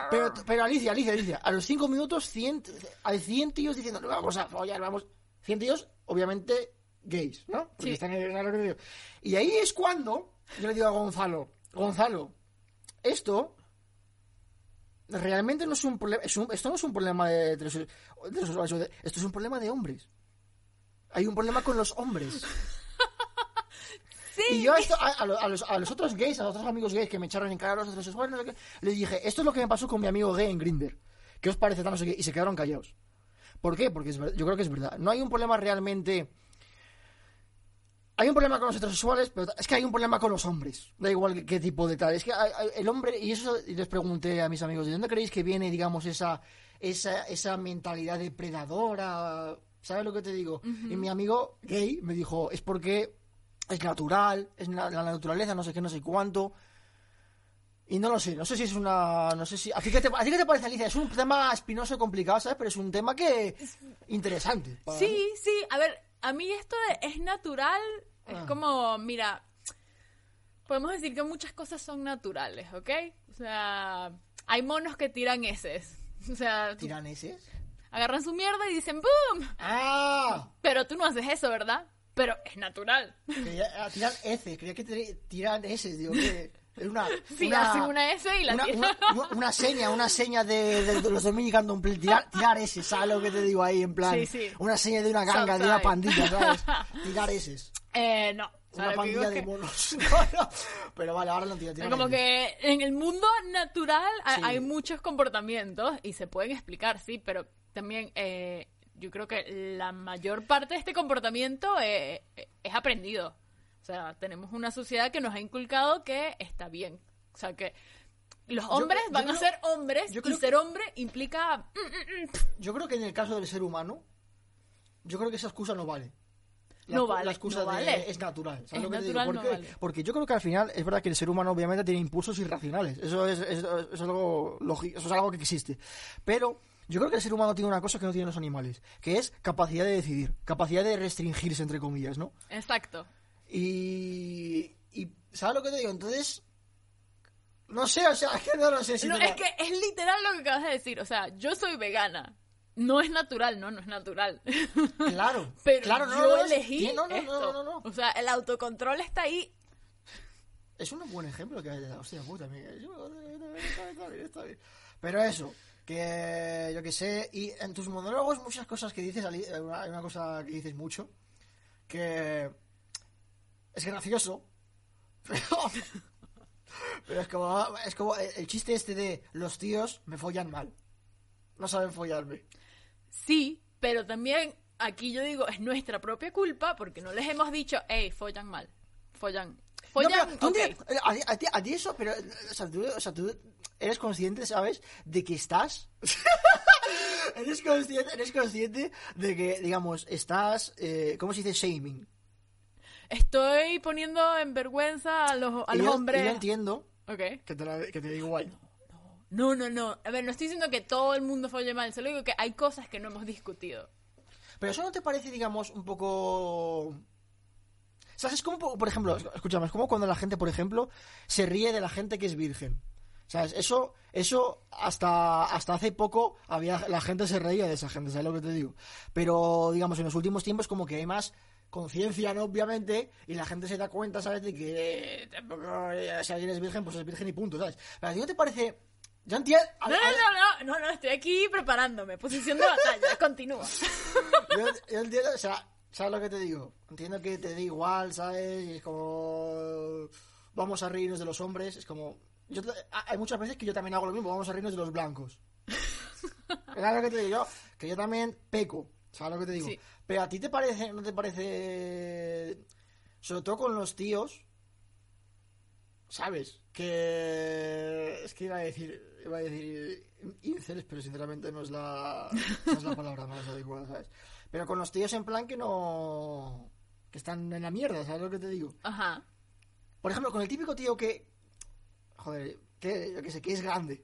Pero, pero Alicia, Alicia, Alicia, a los cinco minutos 100, hay 100 tíos diciendo, "No, vamos a follar, vamos. 100 tíos, obviamente, gays, ¿no? Porque Sí. están en digo. Y ahí es cuando yo le digo a Gonzalo, Gonzalo, esto realmente no es un problema, esto no es un problema de, heterose- de heterosexuales, esto es un problema de hombres. Hay un problema con los hombres. Sí, Y yo esto, a, a lo- a los, a los otros gays, a los otros amigos gays que me echaron en cara a los heterosexuales, no sé qué, les dije, esto es lo que me pasó con mi amigo gay en Grinder. ¿Qué os parece no sé qué? Y se quedaron callados. ¿Por qué? Porque es yo creo que es verdad. No hay un problema realmente... Hay un problema con los heterosexuales, pero es que hay un problema con los hombres. Da igual qué, qué tipo de tal. Es que hay- hay- el hombre, y eso les pregunté a mis amigos, ¿de dónde creéis que viene, digamos, esa, esa, esa mentalidad depredadora? ¿Sabes lo que te digo? Y mi amigo gay me dijo, es porque es natural, es na- la naturaleza, no sé qué, no sé cuánto. Y no lo sé, no sé si es una. No sé si. ¿A ti qué te, a ti qué te parece, Alicia? Es un tema espinoso y complicado, ¿sabes? Pero es un tema que. interesante. mí. Sí, sí, a ver, a mí esto de- es natural, es Ah. como, mira, podemos decir que muchas cosas son naturales, ¿ok? O sea, hay monos que tiran heces. O sea, ¿Tiran ese? Agarran su mierda y dicen ¡boom! ¡Ah! Pero tú no haces eso, ¿verdad? Pero es natural. Ah, tiran heces, creía que tiran ese, digo que. Una. Sí, una, hacen una S y la una, una- una seña, una seña de, de- de los dominicanos, tirar, tirar ese, ¿sabes lo que te digo ahí? En plan, Sí, sí. una seña de una ganga, de una pandilla, ¿sabes? Tirar ese. Eh, no. Una pandilla de que- monos. No, no. Pero vale, ahora lo entiendo. tiran Como ese. que en el mundo natural hay muchos comportamientos y se pueden explicar, sí, pero también eh, yo creo que la mayor parte de este comportamiento eh, eh, es aprendido. O sea, tenemos una sociedad que nos ha inculcado que está bien. O sea, que los hombres yo van creo- a ser hombres yo y ser hombre implica... mm, Yo creo que en el caso del ser humano, yo creo que esa excusa no vale. No vale, La excusa no de es natural. ¿sabes Es lo que natural, ¿Por no qué? vale. Porque yo creo que al final es verdad que el ser humano obviamente tiene impulsos irracionales. Eso es, es- es algo eso es algo que existe. Pero yo creo que el ser humano tiene una cosa que no tienen los animales, que es capacidad de decidir, capacidad de restringirse, entre comillas, ¿no? Exacto. Y, y ¿sabes lo que te digo? Entonces, no sé, o sea, es que no lo sé si No, te la- es que es literal lo que acabas de decir. O sea, yo soy vegana. No es natural, no, no es natural. Claro, Pero claro, no, yo no, no, elegí no, no, no, esto. no, no, no. O sea, el autocontrol está ahí. Es un buen ejemplo que hostia puta, amiga. Está bien, está bien. Pero eso, que yo que sé, y en tus monólogos muchas cosas que dices, Ali- hay una, cosa que dices mucho, que es gracioso, pero, pero es como, es como el, el chiste este de los tíos me follan mal, no saben follarme. Sí, pero también aquí yo digo, es nuestra propia culpa porque no les hemos dicho, hey, follan mal. Follan. No, Follan, pero tú ok. entiendes- a, ti- a ti, a ti eso, pero, o sea, tú, o sea, tú eres consciente, ¿sabes? De que estás... eres, consciente, eres consciente de que, digamos, estás, eh, ¿cómo se dice? Shaming. Estoy poniendo en vergüenza a los, a los yo- hombres. yo entiendo que te, la- que te digo igual. No, no, no. A ver, no estoy diciendo que todo el mundo folle mal. Solo digo que hay cosas que no hemos discutido. Pero eso no te parece, digamos, un poco... ¿Sabes? Es como, por ejemplo, escúchame, es como cuando la gente, por ejemplo, se ríe de la gente que es virgen. ¿Sabes? Eso, eso hasta, hasta hace poco había, la gente se reía de esa gente, ¿sabes lo que te digo? Pero, digamos, en los últimos tiempos como que hay más conciencia, ¿no? Obviamente, y la gente se da cuenta, ¿sabes? De que eh, si alguien es virgen, pues es virgen y punto, ¿sabes? Pero a ti no te parece... Yo entiendo... No, no, no, no, no, estoy aquí preparándome. Posición de batalla. Continúa. yo, yo entiendo, o sea, ¿sabes lo que te digo? Entiendo que te da igual, ¿sabes? Y es como. Vamos a reírnos de los hombres. Es como. Yo, ha- hay muchas veces que yo también hago lo mismo. Vamos a reírnos de los blancos. ¿Sabes lo que te digo? Yo, que yo también peco. ¿Sabes lo que te digo? Sí. Pero a ti te parece, ¿no te parece. Sobre todo con los tíos. ¿Sabes? Que. Es que iba a decir. Iba a decir. Incels, pero sinceramente no es la. No es la palabra más adecuada, ¿sabes? Pero con los tíos en plan que no. Que están en la mierda, ¿sabes lo que te digo? Ajá. Por ejemplo, con el típico tío que. Joder, que yo que sé, que es grande.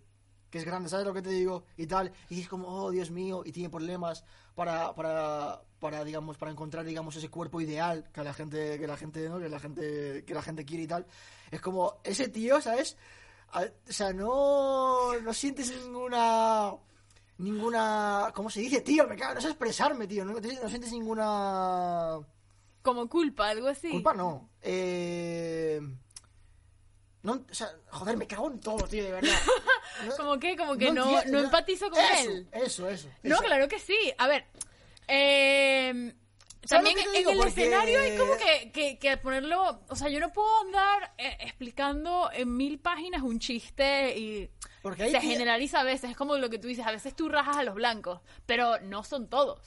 Que es grande, ¿sabes lo que te digo? Y tal. Y es como, oh, Dios mío, y tiene problemas para, para, para, digamos, para encontrar, digamos, ese cuerpo ideal que la gente, que la gente, ¿no? Que la gente, que la gente quiere y tal. Es como, ese tío, ¿sabes? O sea, no, no sientes ninguna, ninguna, ¿cómo se dice, tío? Me cago, no sé expresarme, tío. No, no sientes ninguna... Como culpa, algo así. Culpa no. Eh... No, o sea, joder, me cago en todo, tío, de verdad. No- Como que, como que no, entiendo, no empatizo con eso, él. Eso, eso. No, eso. claro que sí. A ver, eh, También en digo? el Porque- escenario hay como que, que, que ponerlo, o sea, yo no puedo andar eh, explicando en mil páginas un chiste y Porque se generaliza a veces, es como lo que tú dices, a veces tú rajas a los blancos, pero no son todos.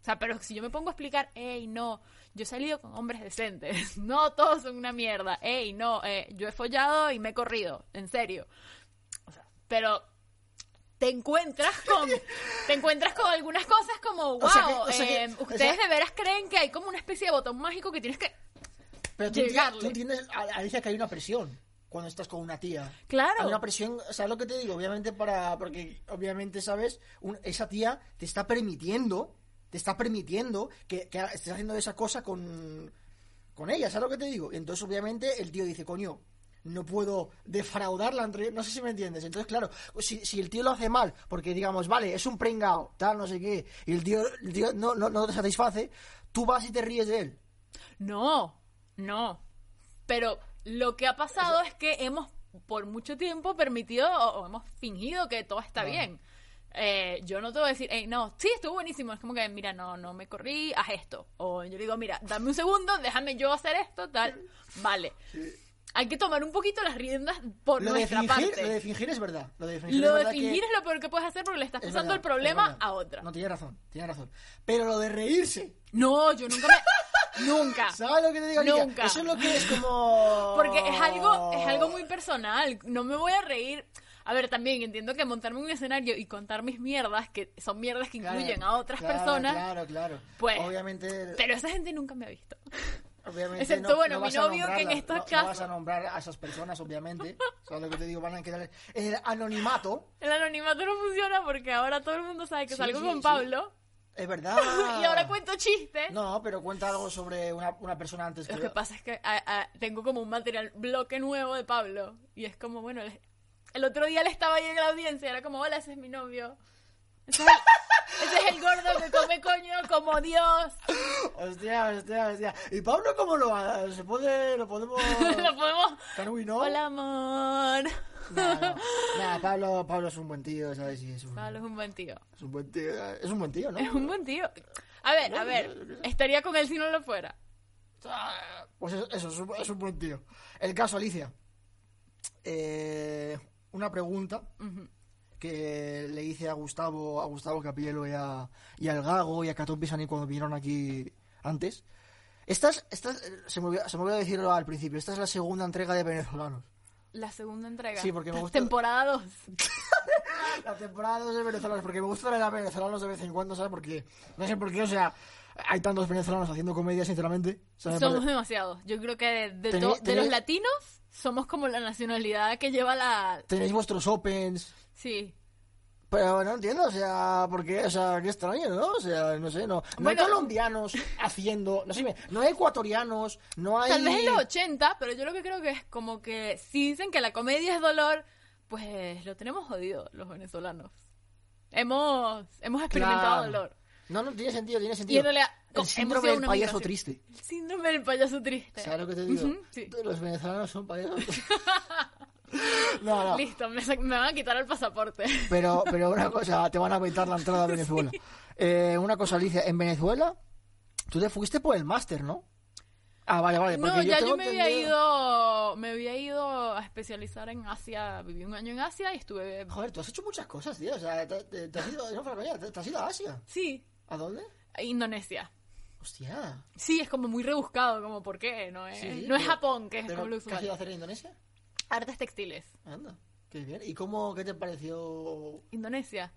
O sea, pero si yo me pongo a explicar, hey, no, yo he salido con hombres decentes, no todos son una mierda, hey, no, eh, yo he follado y me he corrido, en serio. O sea, pero te encuentras con te encuentras con algunas cosas como wow, O sea que- o sea que- eh, o ustedes sea- de veras creen que hay como una especie de botón mágico que tienes que Pero tú, llegarle. tú entiendes, a- Alicia, que hay una presión cuando estás con una tía. Claro. Hay una presión, ¿sabes lo que te digo? Obviamente para... Porque obviamente, ¿sabes? Un- esa tía te está permitiendo, te está permitiendo que, que estés haciendo esa cosa con, con ella, ¿sabes lo que te digo? Y entonces obviamente el tío dice, coño, no puedo defraudarla entre... No sé si me entiendes. Entonces, claro, si, si el tío lo hace mal, porque digamos, vale, es un pringao, tal, no sé qué, y el tío, el tío no, no, no te satisface, tú vas y te ríes de él. No, no. Pero lo que ha pasado es que hemos por mucho tiempo permitido o, o hemos fingido que todo está bien. Eh, yo no te voy a decir, "Ey, no, sí, estuvo buenísimo. Es como que, mira, no, no me corrí, haz esto. O yo digo, mira, dame un segundo, déjame yo hacer esto, tal. Vale. Hay que tomar un poquito las riendas por Lo de, nuestra fingir, parte. lo de fingir es verdad. Lo de fingir, Lo es de que- fingir es lo peor que puedes hacer porque le estás es pasando verdad, el problema a otra. No, tiene razón, tiene razón. Pero lo de reírse, No, yo nunca me... nunca. ¿sabes lo que te digo? Nunca. Eso es lo que es como... Porque es algo, es algo muy personal. No me voy a reír. A ver, también entiendo que montarme en un escenario y contar mis mierdas, que son mierdas que Claro, incluyen a otras claro, personas, Claro, claro. pues, Obviamente... pero esa gente nunca me ha visto. obviamente excepto, bueno, mi vas a novio, que en estos no, No casos- vas a nombrar a esas personas, obviamente. ¿Sabes lo que te digo? Van a quedar el anonimato. El anonimato no funciona porque ahora todo el mundo sabe que Sí, salgo sí, con sí. Pablo Es verdad. y ahora cuento chistes. No, pero cuenta algo sobre una, una persona antes que... Lo que pasa es que ah, ah, tengo como un material bloque nuevo de Pablo y es como, bueno, el, otro día él estaba ahí en la audiencia, era como, hola, ese es mi novio. Ese es el, ese es el gordo que come coño como Dios. Hostia, hostia, hostia. ¿Y Pablo cómo lo va? ¿Se puede...? ¿Lo podemos...? Lo podemos... Can know? Hola, amor. No, no. Nah, Pablo, Pablo es un buen tío, ¿sabes? Sí, es un, Pablo es un buen tío. es un buen tío. Es un buen tío, ¿no? Es un buen tío. A ver, a ver, estaría con él si no lo fuera. Pues eso, eso, es, un, es un buen tío. El caso, Alicia. Eh, una pregunta que le hice a Gustavo, a Gustavo Capielo y, a, y al Gago y a Catón Pisani cuando vinieron aquí antes. Esta es, esta es- se, me olvidó, se me olvidó decirlo al principio, esta es la segunda entrega de Venezolanos. La segunda entrega. Sí, porque me gusta- Temporada 2. La temporada 2 de venezolanos, porque me gusta ver a venezolanos de vez en cuando, ¿sabes? Porque, no sé por qué, o sea, hay tantos venezolanos haciendo comedia, sinceramente. Somos parece- demasiados. Yo creo que de, los latinos somos como la nacionalidad que lleva la... Tenéis vuestros opens, Sí. pero no entiendo, o sea, ¿por qué? O sea, qué extraño, ¿no? O sea, no sé, no. No Bueno. hay colombianos haciendo, no sé, no hay ecuatorianos, no hay... Tal vez en los 80, pero yo lo que creo que es como que si dicen que la comedia es dolor, pues lo tenemos jodido los venezolanos. Hemos, hemos experimentado Claro. dolor. No, no, tiene sentido, tiene sentido. El síndrome del payaso migración. triste. El síndrome del payaso triste. ¿Sabes lo que te digo? Sí. Los venezolanos son payasos. no, no. Listo, me, van a quitar el pasaporte. Pero, pero una cosa, te van a vetar la entrada a Venezuela. Eh, una cosa, Alicia, en Venezuela, tú te fuiste por el máster, ¿no? Ah, vale, vale. Porque No, ya yo me había ido, me había ido a especializar en Asia, viví un año en Asia y estuve, Joder, tú has hecho muchas cosas, tío. O sea, te, te- te has ido, no, te has ido a Asia. sí, ¿A dónde? a Indonesia. Hostia. Sí, es como muy rebuscado, como por qué, no es, Sí, no es Japón, que es como lo ¿Qué has ido a usual. hacer en Indonesia? Artes textiles, Anda, qué bien. ¿Y cómo, qué te pareció? Indonesia.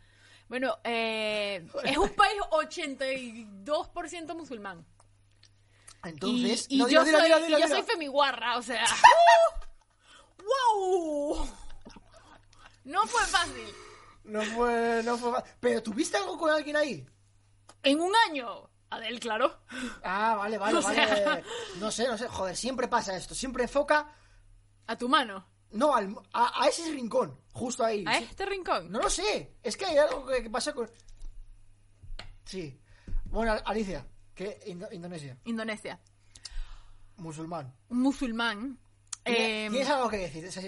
Bueno, eh, es un país 82% musulmán. Entonces, y, y no, yo, dilo, soy, dilo, y dilo, yo dilo. soy femiguarra, o sea. ¡Wow! No fue fácil. No fue, no fue. fa- Pero tuviste algo con alguien ahí. En un año. Adel, claro. Ah, vale, vale, O sea- vale. No sé, no sé. Joder, siempre pasa esto. Siempre enfoca. A tu mano. No, al- a, a ese rincón. Justo ahí. A Sí. este rincón. No lo sé. Es que hay algo que, que pasa con. Sí. Bueno, Alicia, que Indo- Indonesia, Indonesia. musulmán. Musulmán. ¿Tienes, eh, tienes algo que decir? Es, así,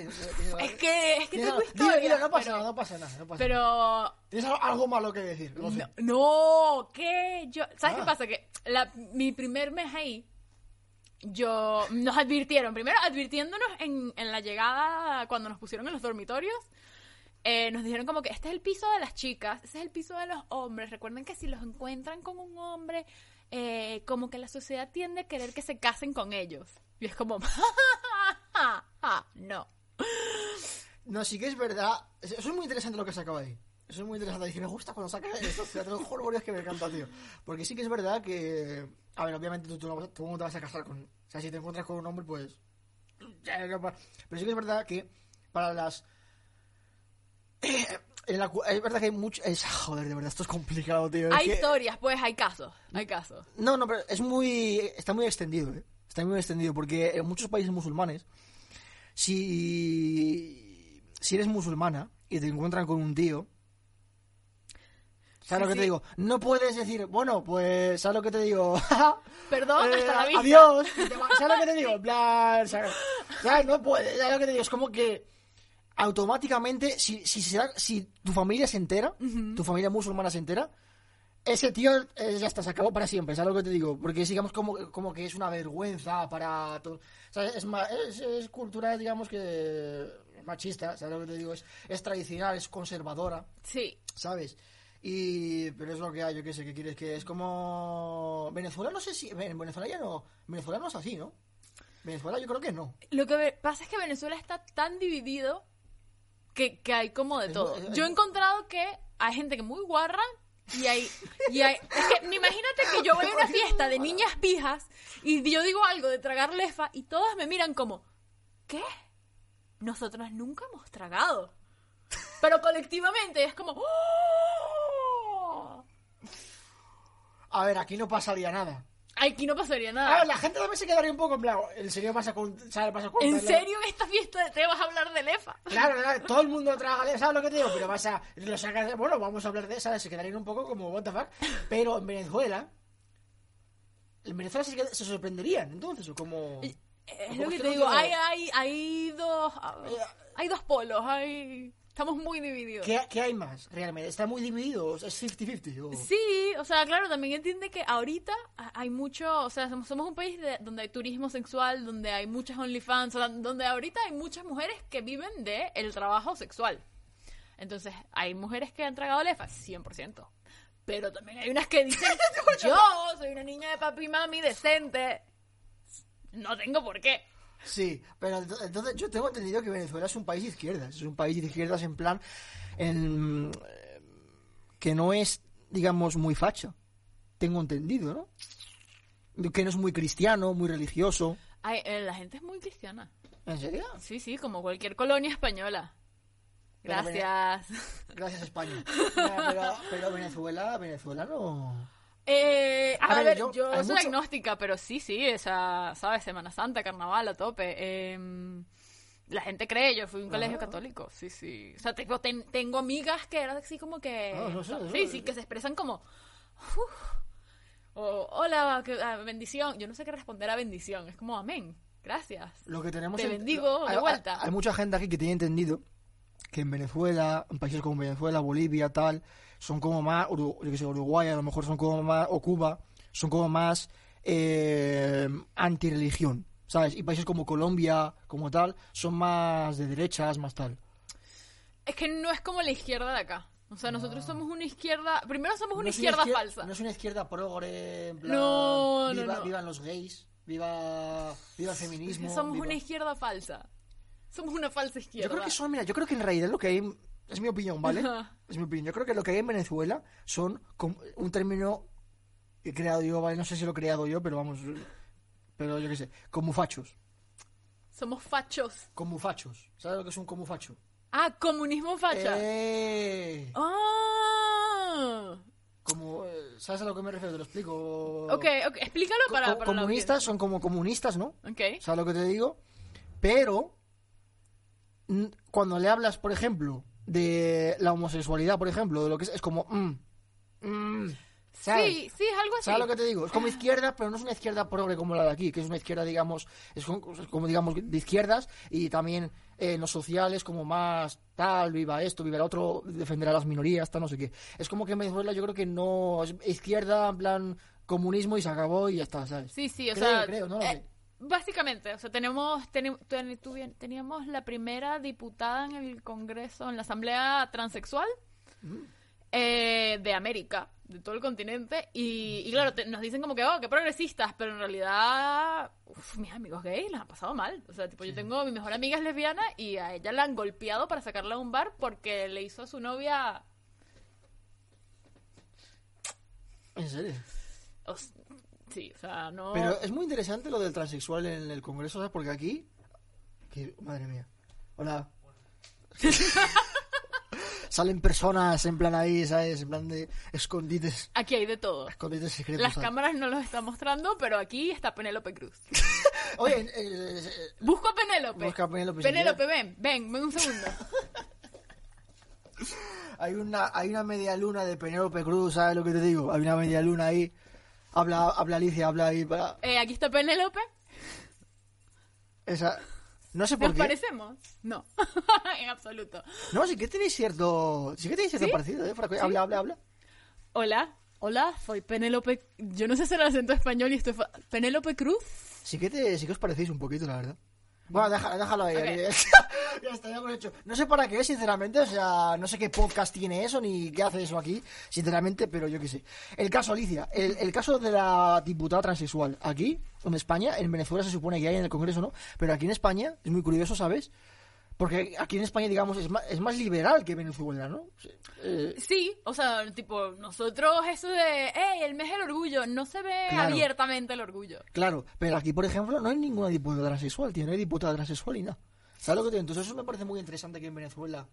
que, es que tengo algo- Dilo, historia. dilo, no pasa pero, nada, no pasa nada. No pasa nada. pero Tienes algo, malo que decir. sé. No, no, ¿qué? Yo, ¿Sabes Ah. qué pasa? Que la- mi primer mes ahí, yo nos advirtieron, primero advirtiéndonos en, en la llegada, cuando nos pusieron en los dormitorios, eh, nos dijeron como que este es el piso de las chicas, este es el piso de los hombres. Recuerden que si los encuentran con un hombre, eh, como que la sociedad tiende a querer que se casen con ellos. Y es como, no. No, sí que es verdad. Eso es muy interesante lo que se acaba ahí. Eso es muy interesante. Y me gusta cuando sacas Dios que me encanta, tío. Porque sí que es verdad que. A ver, obviamente tú, tú no, tú no te vas a casar con. O sea, si te encuentras con un hombre, pues. Pero sí que es verdad que para las. en la cu- es verdad que hay mucho. Es, joder, de verdad, esto es complicado, tío. Es Hay que- historias, pues hay casos, hay casos. no, no, pero es muy. Está muy extendido, ¿eh? Está muy extendido, porque en muchos países musulmanes, si. Si eres musulmana y te encuentran con un tío. ¿Sabes Sí, lo que sí. te digo? No puedes decir, bueno, pues, ¿sabes lo que te digo? Perdón, Eh, hasta la vista. Adiós. ¿Sabes lo que te digo? En plan, ¿sabes? ¿Sabes? No puedes. ¿Sabes lo que te digo? Es como que automáticamente, si, si, si tu familia se entera, tu familia musulmana se entera, ese tío eh, ya está, se acabó para siempre, ¿sabes lo que te digo? Porque digamos, como, como que es una vergüenza para... todo. Es, es, es cultura, digamos, que machista, ¿sabes lo que te digo? Es, es tradicional, es conservadora, Sí, ¿sabes? Y... Pero es lo que hay, yo qué sé, ¿qué quieres? Que es como... Venezuela no sé si... En Venezuela ya no... Venezuela no es así, ¿no? Venezuela yo creo que no. Lo que pasa es que Venezuela está tan dividido que, que hay como de Es todo. Yo he encontrado que hay gente que es muy guarra y hay, y hay... Es que imagínate que yo voy a una fiesta de niñas pijas y yo digo algo de tragar lefa y todas me miran como, ¿qué? Nosotras nunca hemos tragado. Pero colectivamente es como... ¡Oh! A ver, aquí no pasaría nada. Aquí no pasaría nada. ver, la gente también se quedaría un poco en plan... ¿En serio vas a. Vas a ¿En contarle- serio en esta fiesta te vas a hablar de lefa? Claro, claro, todo el mundo traga, ¿sabes lo que te digo? Pero vas a, lo sacas bueno, vamos a hablar de esa, se quedarían un poco como, what the fuck, pero en Venezuela, en Venezuela se, sorprenderían, entonces, o como... Es ¿Cómo lo es que que te digo, hay, hay, hay dos hay dos polos, hay estamos muy divididos. ¿Qué, qué hay más, realmente? ¿Está muy dividido? ¿Es 50-50? o- Sí, o sea, claro, también entiende que ahorita ha- hay mucho, o sea, somos, somos un país de- donde hay turismo sexual, donde hay muchas OnlyFans, donde ahorita hay muchas mujeres que viven de el trabajo sexual. Entonces, hay mujeres que han tragado lefa, 100%. Pero también hay unas que dicen, yo soy una niña de papi y mami decente. No tengo por qué. Sí, pero ento- entonces yo tengo entendido que Venezuela es un país de izquierdas, es un país de izquierdas en plan, en, eh, que no es, digamos, muy facho, tengo entendido, ¿no? Que no es muy cristiano, muy religioso. Ay, eh, la gente es muy cristiana. ¿En serio? Sí, sí, como cualquier colonia española. Pero Gracias. Gracias España. No, pero, pero Venezuela, Venezuela no. Eh, a, A ver, yo- yo, hay soy mucho- agnóstica, pero sí, sí, esa, ¿sabes? Semana Santa, Carnaval, a tope. Eh, la gente cree, yo fui a un colegio Ah. católico, sí, sí. O sea, tengo, ten- tengo amigas que eran así como que... Ah, no sé, no sí, sé. sí, que se expresan como... "Uf", o hola, que- ah, bendición. Yo no sé qué responder a bendición. Es como amén, gracias. Lo que tenemos Te en- bendigo de hay- hay- vuelta. Hay, mucha gente aquí que tiene entendido que en Venezuela, en países como Venezuela, Bolivia, tal, son como más, yo que sé, Uruguay a lo mejor son como más, o Cuba, son como más eh, antirreligión, ¿sabes? Y países como Colombia, como tal, son más de derechas, más tal. Es que no es como la izquierda de acá. O sea, nosotros somos una izquierda... Primero somos una No izquierda izquier- falsa. No es una izquierda progre, en plan, No, no, viva- no. Vivan los gays, viva, viva el Es feminismo. que somos viva- una izquierda falsa. Somos una falsa izquierda. Yo creo que son, mira, yo creo que en realidad lo que hay, es mi opinión, ¿vale? Es mi opinión. Yo creo que lo que hay en Venezuela son un término he creado yo, ¿vale? No sé si lo he creado yo, pero vamos, pero yo qué sé, comufachos. Somos fachos. Comufachos. ¿Sabes lo que es un comufacho? Ah, comunismo facha. ¡Eh! Ah. Como, eh, ¿Sabes a lo que me refiero? Te lo explico. Ok, ok, explícalo para, co- para la comunistas son como comunistas, ¿no? Ok. ¿Sabes lo que te digo? Pero cuando le hablas, por ejemplo, de la homosexualidad, por ejemplo, de lo que es, es como mm, mm, ¿sabes? Sí, sí, es algo así. ¿Sabes lo que te digo? Es como izquierda, pero no es una izquierda progre como la de aquí, que es una izquierda, digamos, es como, es como, digamos, de izquierdas y también eh, en los sociales como más tal, viva esto, viva el otro, defender a las minorías, tal, no sé qué. Es como que en Venezuela yo creo que no es izquierda, en plan comunismo y se acabó y ya está, ¿sabes? Sí, sí, o Creo, sea, creo, no lo eh, sé. Básicamente, o sea, tenemos ten- teníamos la primera diputada en el Congreso, en la Asamblea Transexual eh, de América, de todo el continente, y, y claro, te- nos dicen como que, oh, qué progresistas, pero en realidad, uf, mis amigos gays les han pasado mal. O sea, tipo, yo tengo, mi mejor amiga es lesbiana y a ella la han golpeado para sacarla a un bar porque le hizo a su novia... En serio. o s- sí, o sea, no... Pero es muy interesante lo del transexual en el Congreso, ¿sabes? Porque aquí... que- Madre mía. Hola. Salen personas en plan ahí, ¿sabes? En plan de escondites, Aquí hay de todo. escondites secretos. Las ¿sabes? cámaras no los están mostrando, pero aquí está Penélope Cruz. Oye, eh, eh, Busco a Penélope. Busca a Penélope, Penélope, ven, ven, ven un segundo. hay una hay una media luna de Penélope Cruz, ¿sabes lo que te digo? Hay una media luna ahí. Habla, habla Alicia, habla ahí para... Eh, aquí está Penélope. Esa... No sé por ¿Nos qué. parecemos? No, en absoluto. No, sí que tenéis cierto... Sí que tenéis cierto ¿Sí? parecido, ¿eh? Habla, habla, habla. Hola, hola, soy Penélope. Yo no sé hacer el acento español y estoy. Penélope Cruz. Sí que, te, sí que os parecéis un poquito, la verdad. Bueno, déjalo, déjalo ahí. Ok. ya está, ya hemos hecho. No sé para qué, sinceramente. O sea, no sé qué podcast tiene eso ni qué hace eso aquí, sinceramente, pero yo qué sé. El caso, Alicia, el, el caso de la diputada transexual. Aquí, en España, en Venezuela se supone que hay en el Congreso, ¿no? Pero aquí en España, es muy curioso, ¿sabes? Porque aquí en España, digamos, es más, es más liberal que Venezuela, ¿no? Eh, Sí, o sea, tipo, nosotros eso de, hey, el mes del orgullo, no se ve Claro. abiertamente el orgullo. Claro, pero aquí, por ejemplo, no hay ninguna diputada transexual, tío, no hay diputada transexual y nada. ¿Sabes lo que te digo? Entonces eso me parece muy interesante que en Venezuela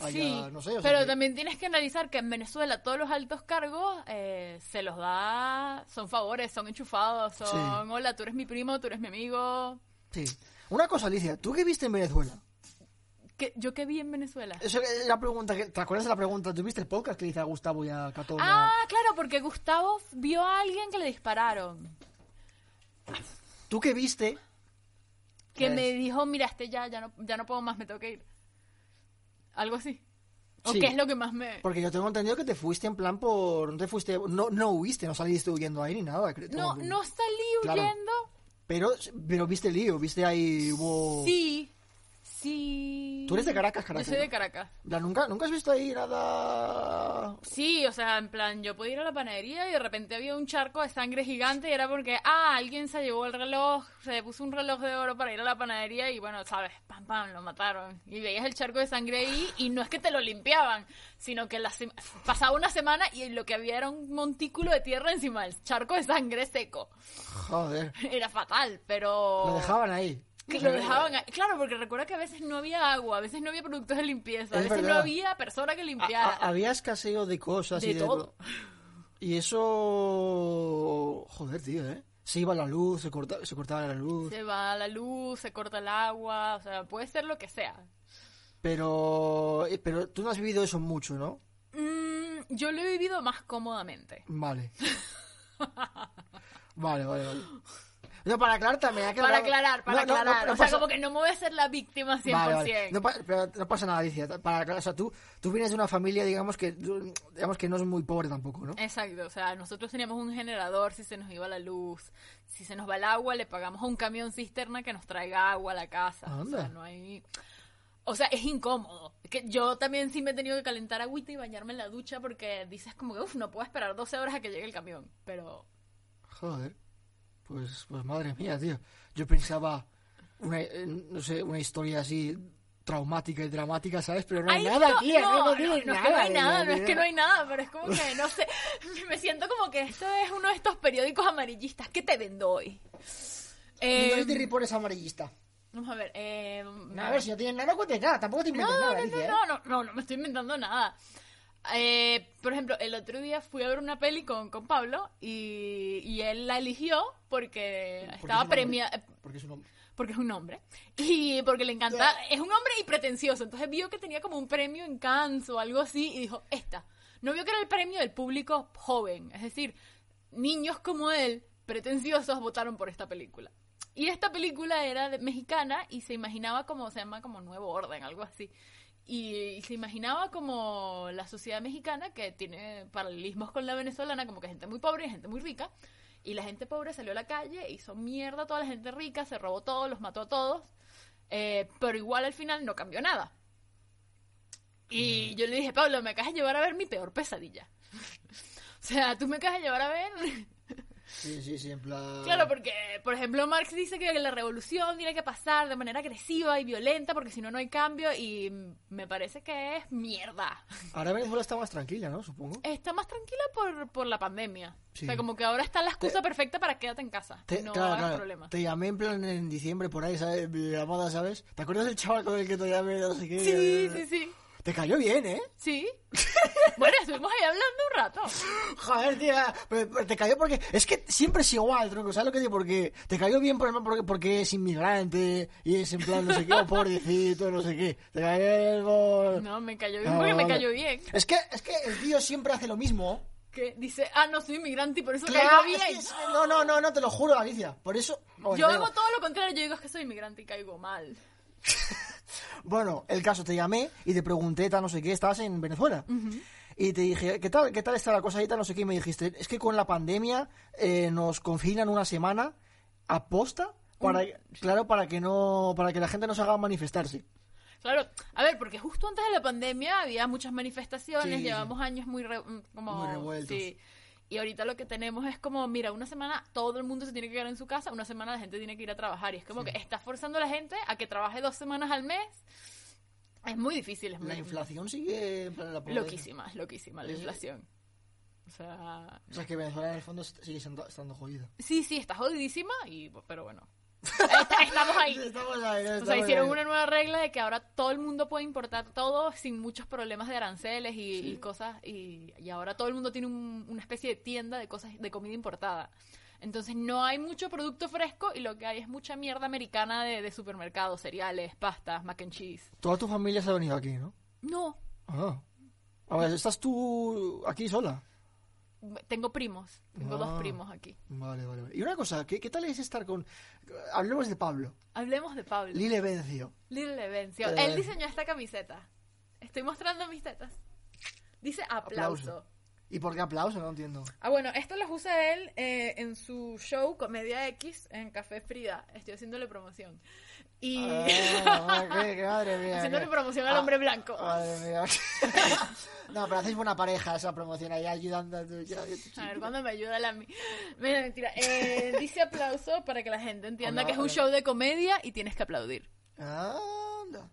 haya, sí, no sé, o sea pero que- también tienes que analizar que en Venezuela todos los altos cargos eh, se los da, son favores, son enchufados, son, Sí. hola, tú eres mi primo, tú eres mi amigo. Sí. Una cosa, Alicia, ¿tú qué viste en Venezuela? ¿Qué- ¿Yo qué vi en Venezuela? Eso es la pregunta que, ¿Te acuerdas de la pregunta? ¿Tú viste el podcast que le hice a Gustavo y a Catón? Ah, claro, porque Gustavo vio a alguien que le dispararon. ¿Tú qué viste? Que me dijo, mira, este ya, ya no, ya no puedo más, me tengo que ir. Algo así. ¿O Sí. qué es lo que más me...? Porque yo tengo entendido que te fuiste en plan por... No te fuiste... No, no huiste, no saliste huyendo ahí ni nada. No, no salí Claro. huyendo. Pero, pero viste lío, viste ahí hubo... Sí, sí. Tú eres de Caracas, Yo Caracas. soy de. Caracas. ¿Nunca, ¿Nunca has visto ahí nada...? Sí, o sea, en plan, yo podía ir a la panadería y de repente había un charco de sangre gigante y era porque, ah, alguien se llevó el reloj, se puso un reloj de oro para ir a la panadería y bueno, sabes, pam, pam, lo mataron. Y veías el charco de sangre ahí y no es que te lo limpiaban, sino que la sema- pasaba una semana y lo que había era un montículo de tierra encima del charco de sangre seco. Joder. Era fatal, pero... Lo dejaban ahí. Que lo dejaban ahí. Claro, porque recuerda que a veces no había agua, a veces no había productos de limpieza, a Es veces no había persona que limpiara. a- había escaseo de cosas y de de todo. Y eso... Joder, tío, ¿eh? Se iba la luz, se, corta, se cortaba la luz. Se va la luz, se corta el agua, o sea, puede ser lo que sea. Pero, eh, pero tú no has vivido eso mucho, ¿no? Mm, yo lo he vivido más cómodamente. Vale. vale, vale, vale. No, para aclarar también. hay que Para aclarar, para No, aclarar. no o sea, como que no me voy a hacer la víctima 100%. Vale, vale. No, pa- pero no pasa nada, Alicia. Para aclarar, o sea, tú, tú vienes de una familia, digamos que, digamos que no es muy pobre tampoco, ¿no? Exacto, o sea, nosotros teníamos un generador si se nos iba la luz, si se nos va el agua, le pagamos a un camión cisterna que nos traiga agua a la casa. O Anda. sea, no hay... O sea, es incómodo. Que yo también sí me he tenido que calentar agüita y bañarme en la ducha porque dices como que, uff, no puedo esperar 12 horas a que llegue el camión. Pero Joder. Pues, pues madre mía, tío. Yo pensaba una, eh, no sé, una historia así traumática y dramática, ¿sabes? Pero no hay Ay, nada, no, tío. No, No, no, tiene no es nada. que no hay nada, no es que no hay nada, pero es como que, no sé, me siento como que esto es uno de estos periódicos amarillistas. ¿Qué te vendo hoy? Eh, Minority Report es amarillista. vamos a ver, eh, A ver, si no tienes nada, no cuentes nada. Tampoco te No, inventes nada, no, ¿eh? no, no, no, no me estoy inventando nada. Eh, por ejemplo, el otro día fui a ver una peli con, con Pablo y, y él la eligió porque Porque es estaba premiada, Porque es un hombre. porque es un hombre y porque le encanta, es un hombre y pretencioso, entonces vio que tenía como un premio en Cannes o algo así y dijo, esta. no vio que era el premio del público joven. Es decir, niños como él, pretenciosos, votaron por esta película. Y esta película era de- mexicana y se imaginaba como, se llama como Nuevo Orden, algo así. Y, se imaginaba como la sociedad mexicana que tiene paralelismos con la venezolana, como que gente muy pobre y gente muy rica. Y la gente pobre salió a la calle, hizo mierda a toda la gente rica, se robó todo, los mató a todos. Eh, pero igual al final no cambió nada. Y yo le dije, Pablo, me acabas de llevar a ver mi peor pesadilla. o sea, tú me acabas de llevar a ver Sí, sí, sí, en plan... Claro, porque, por ejemplo, Marx dice que la revolución tiene que pasar de manera agresiva y violenta porque si no, no hay cambio y me parece que es mierda. Ahora Venezuela está más tranquila, ¿no? Supongo. Está más tranquila por, por la pandemia. Sí. O sea, como que ahora está la excusa perfecta para quedarte en casa. Te, no claro, hagas claro. problema. Te llamé en plan en diciembre por ahí, ¿sabes? Llamada, ¿sabes? ¿Te acuerdas del chaval con el que te llamé? No sé qué. Sí, sí, sí. Te cayó bien, ¿eh? Sí. bueno, estuvimos ahí hablando un rato. Joder, tía, te cayó porque... Es que siempre es igual, tronco, ¿sabes lo que digo? Porque te cayó bien por, porque, porque es inmigrante y es en plan no sé qué, o pobrecito, no sé qué. Te cayó bien por... No, me cayó bien Ah, porque me cayó bien. Es que, es que el tío siempre hace lo mismo. Que dice, ah, no, soy inmigrante y por eso Claro, caigo es bien. que no, no, no, no, te lo juro, Alicia. Por eso... Bueno, Yo hago todo lo contrario. Yo digo es que soy inmigrante y caigo mal. Bueno, el caso, te llamé y te pregunté, tal, no sé qué, estabas en Venezuela. Y te dije, ¿qué tal, ¿qué tal está la cosa ahí, tal, no sé qué? Y me dijiste, es que con la pandemia eh, nos confinan una semana a posta para, claro, para que no, para que la gente no se haga manifestarse. Claro, a ver, porque justo antes de la pandemia había muchas manifestaciones, Sí, llevamos años muy, re- mm, como, Muy revueltos. sí. Y ahorita lo que tenemos es como, mira, una semana todo el mundo se tiene que quedar en su casa, una semana la gente tiene que ir a trabajar. Y es como que está forzando a la gente a que trabaje dos semanas al mes. Es muy difícil, es muy La inflación sigue en plan, la pobreza. loquísima, es loquísima la inflación. O sea, O sea, que Venezuela en el fondo sigue siendo- estando jodida. sí, sí, está jodidísima, y, pero bueno. Está- estamos ahí. Estamos ahí, O sea, hicieron ahí. una nueva regla de que ahora todo el mundo puede importar todo sin muchos problemas de aranceles y, y cosas. Y, y ahora todo el mundo tiene un- una especie de tienda de cosas de comida importada. Entonces no hay mucho producto fresco y lo que hay es mucha mierda americana de, de supermercados, cereales, pastas, mac and cheese. Toda tu familia se ha venido aquí, ¿no? No, Ah. A ver, ¿estás tú aquí sola? Tengo primos, tengo Ah. dos primos aquí. Vale, vale. vale. Y una cosa, ¿qué, qué tal es estar con... Hablemos de Pablo. Hablemos de Pablo. Lile Vencio. Little Evencio. Eh. Él diseñó esta camiseta. Estoy mostrando mis tetas. Dice aplauso. Aplauso. ¿Y por qué aplauso? No entiendo. Ah, bueno, esto los usa él eh, en su show Comedia X en Café Frida. Estoy haciéndole promoción. Y Ah, qué, qué madre mía. haciéndole promoción al Ah, hombre blanco. Madre mía. no, pero hacéis buena pareja esa promoción ahí ayudando a tu... A ver, ¿cuándo me ayuda la... mi- Mira, mentira. Eh, dice aplauso para que la gente entienda Hola, que es un show de comedia y tienes que aplaudir. Anda.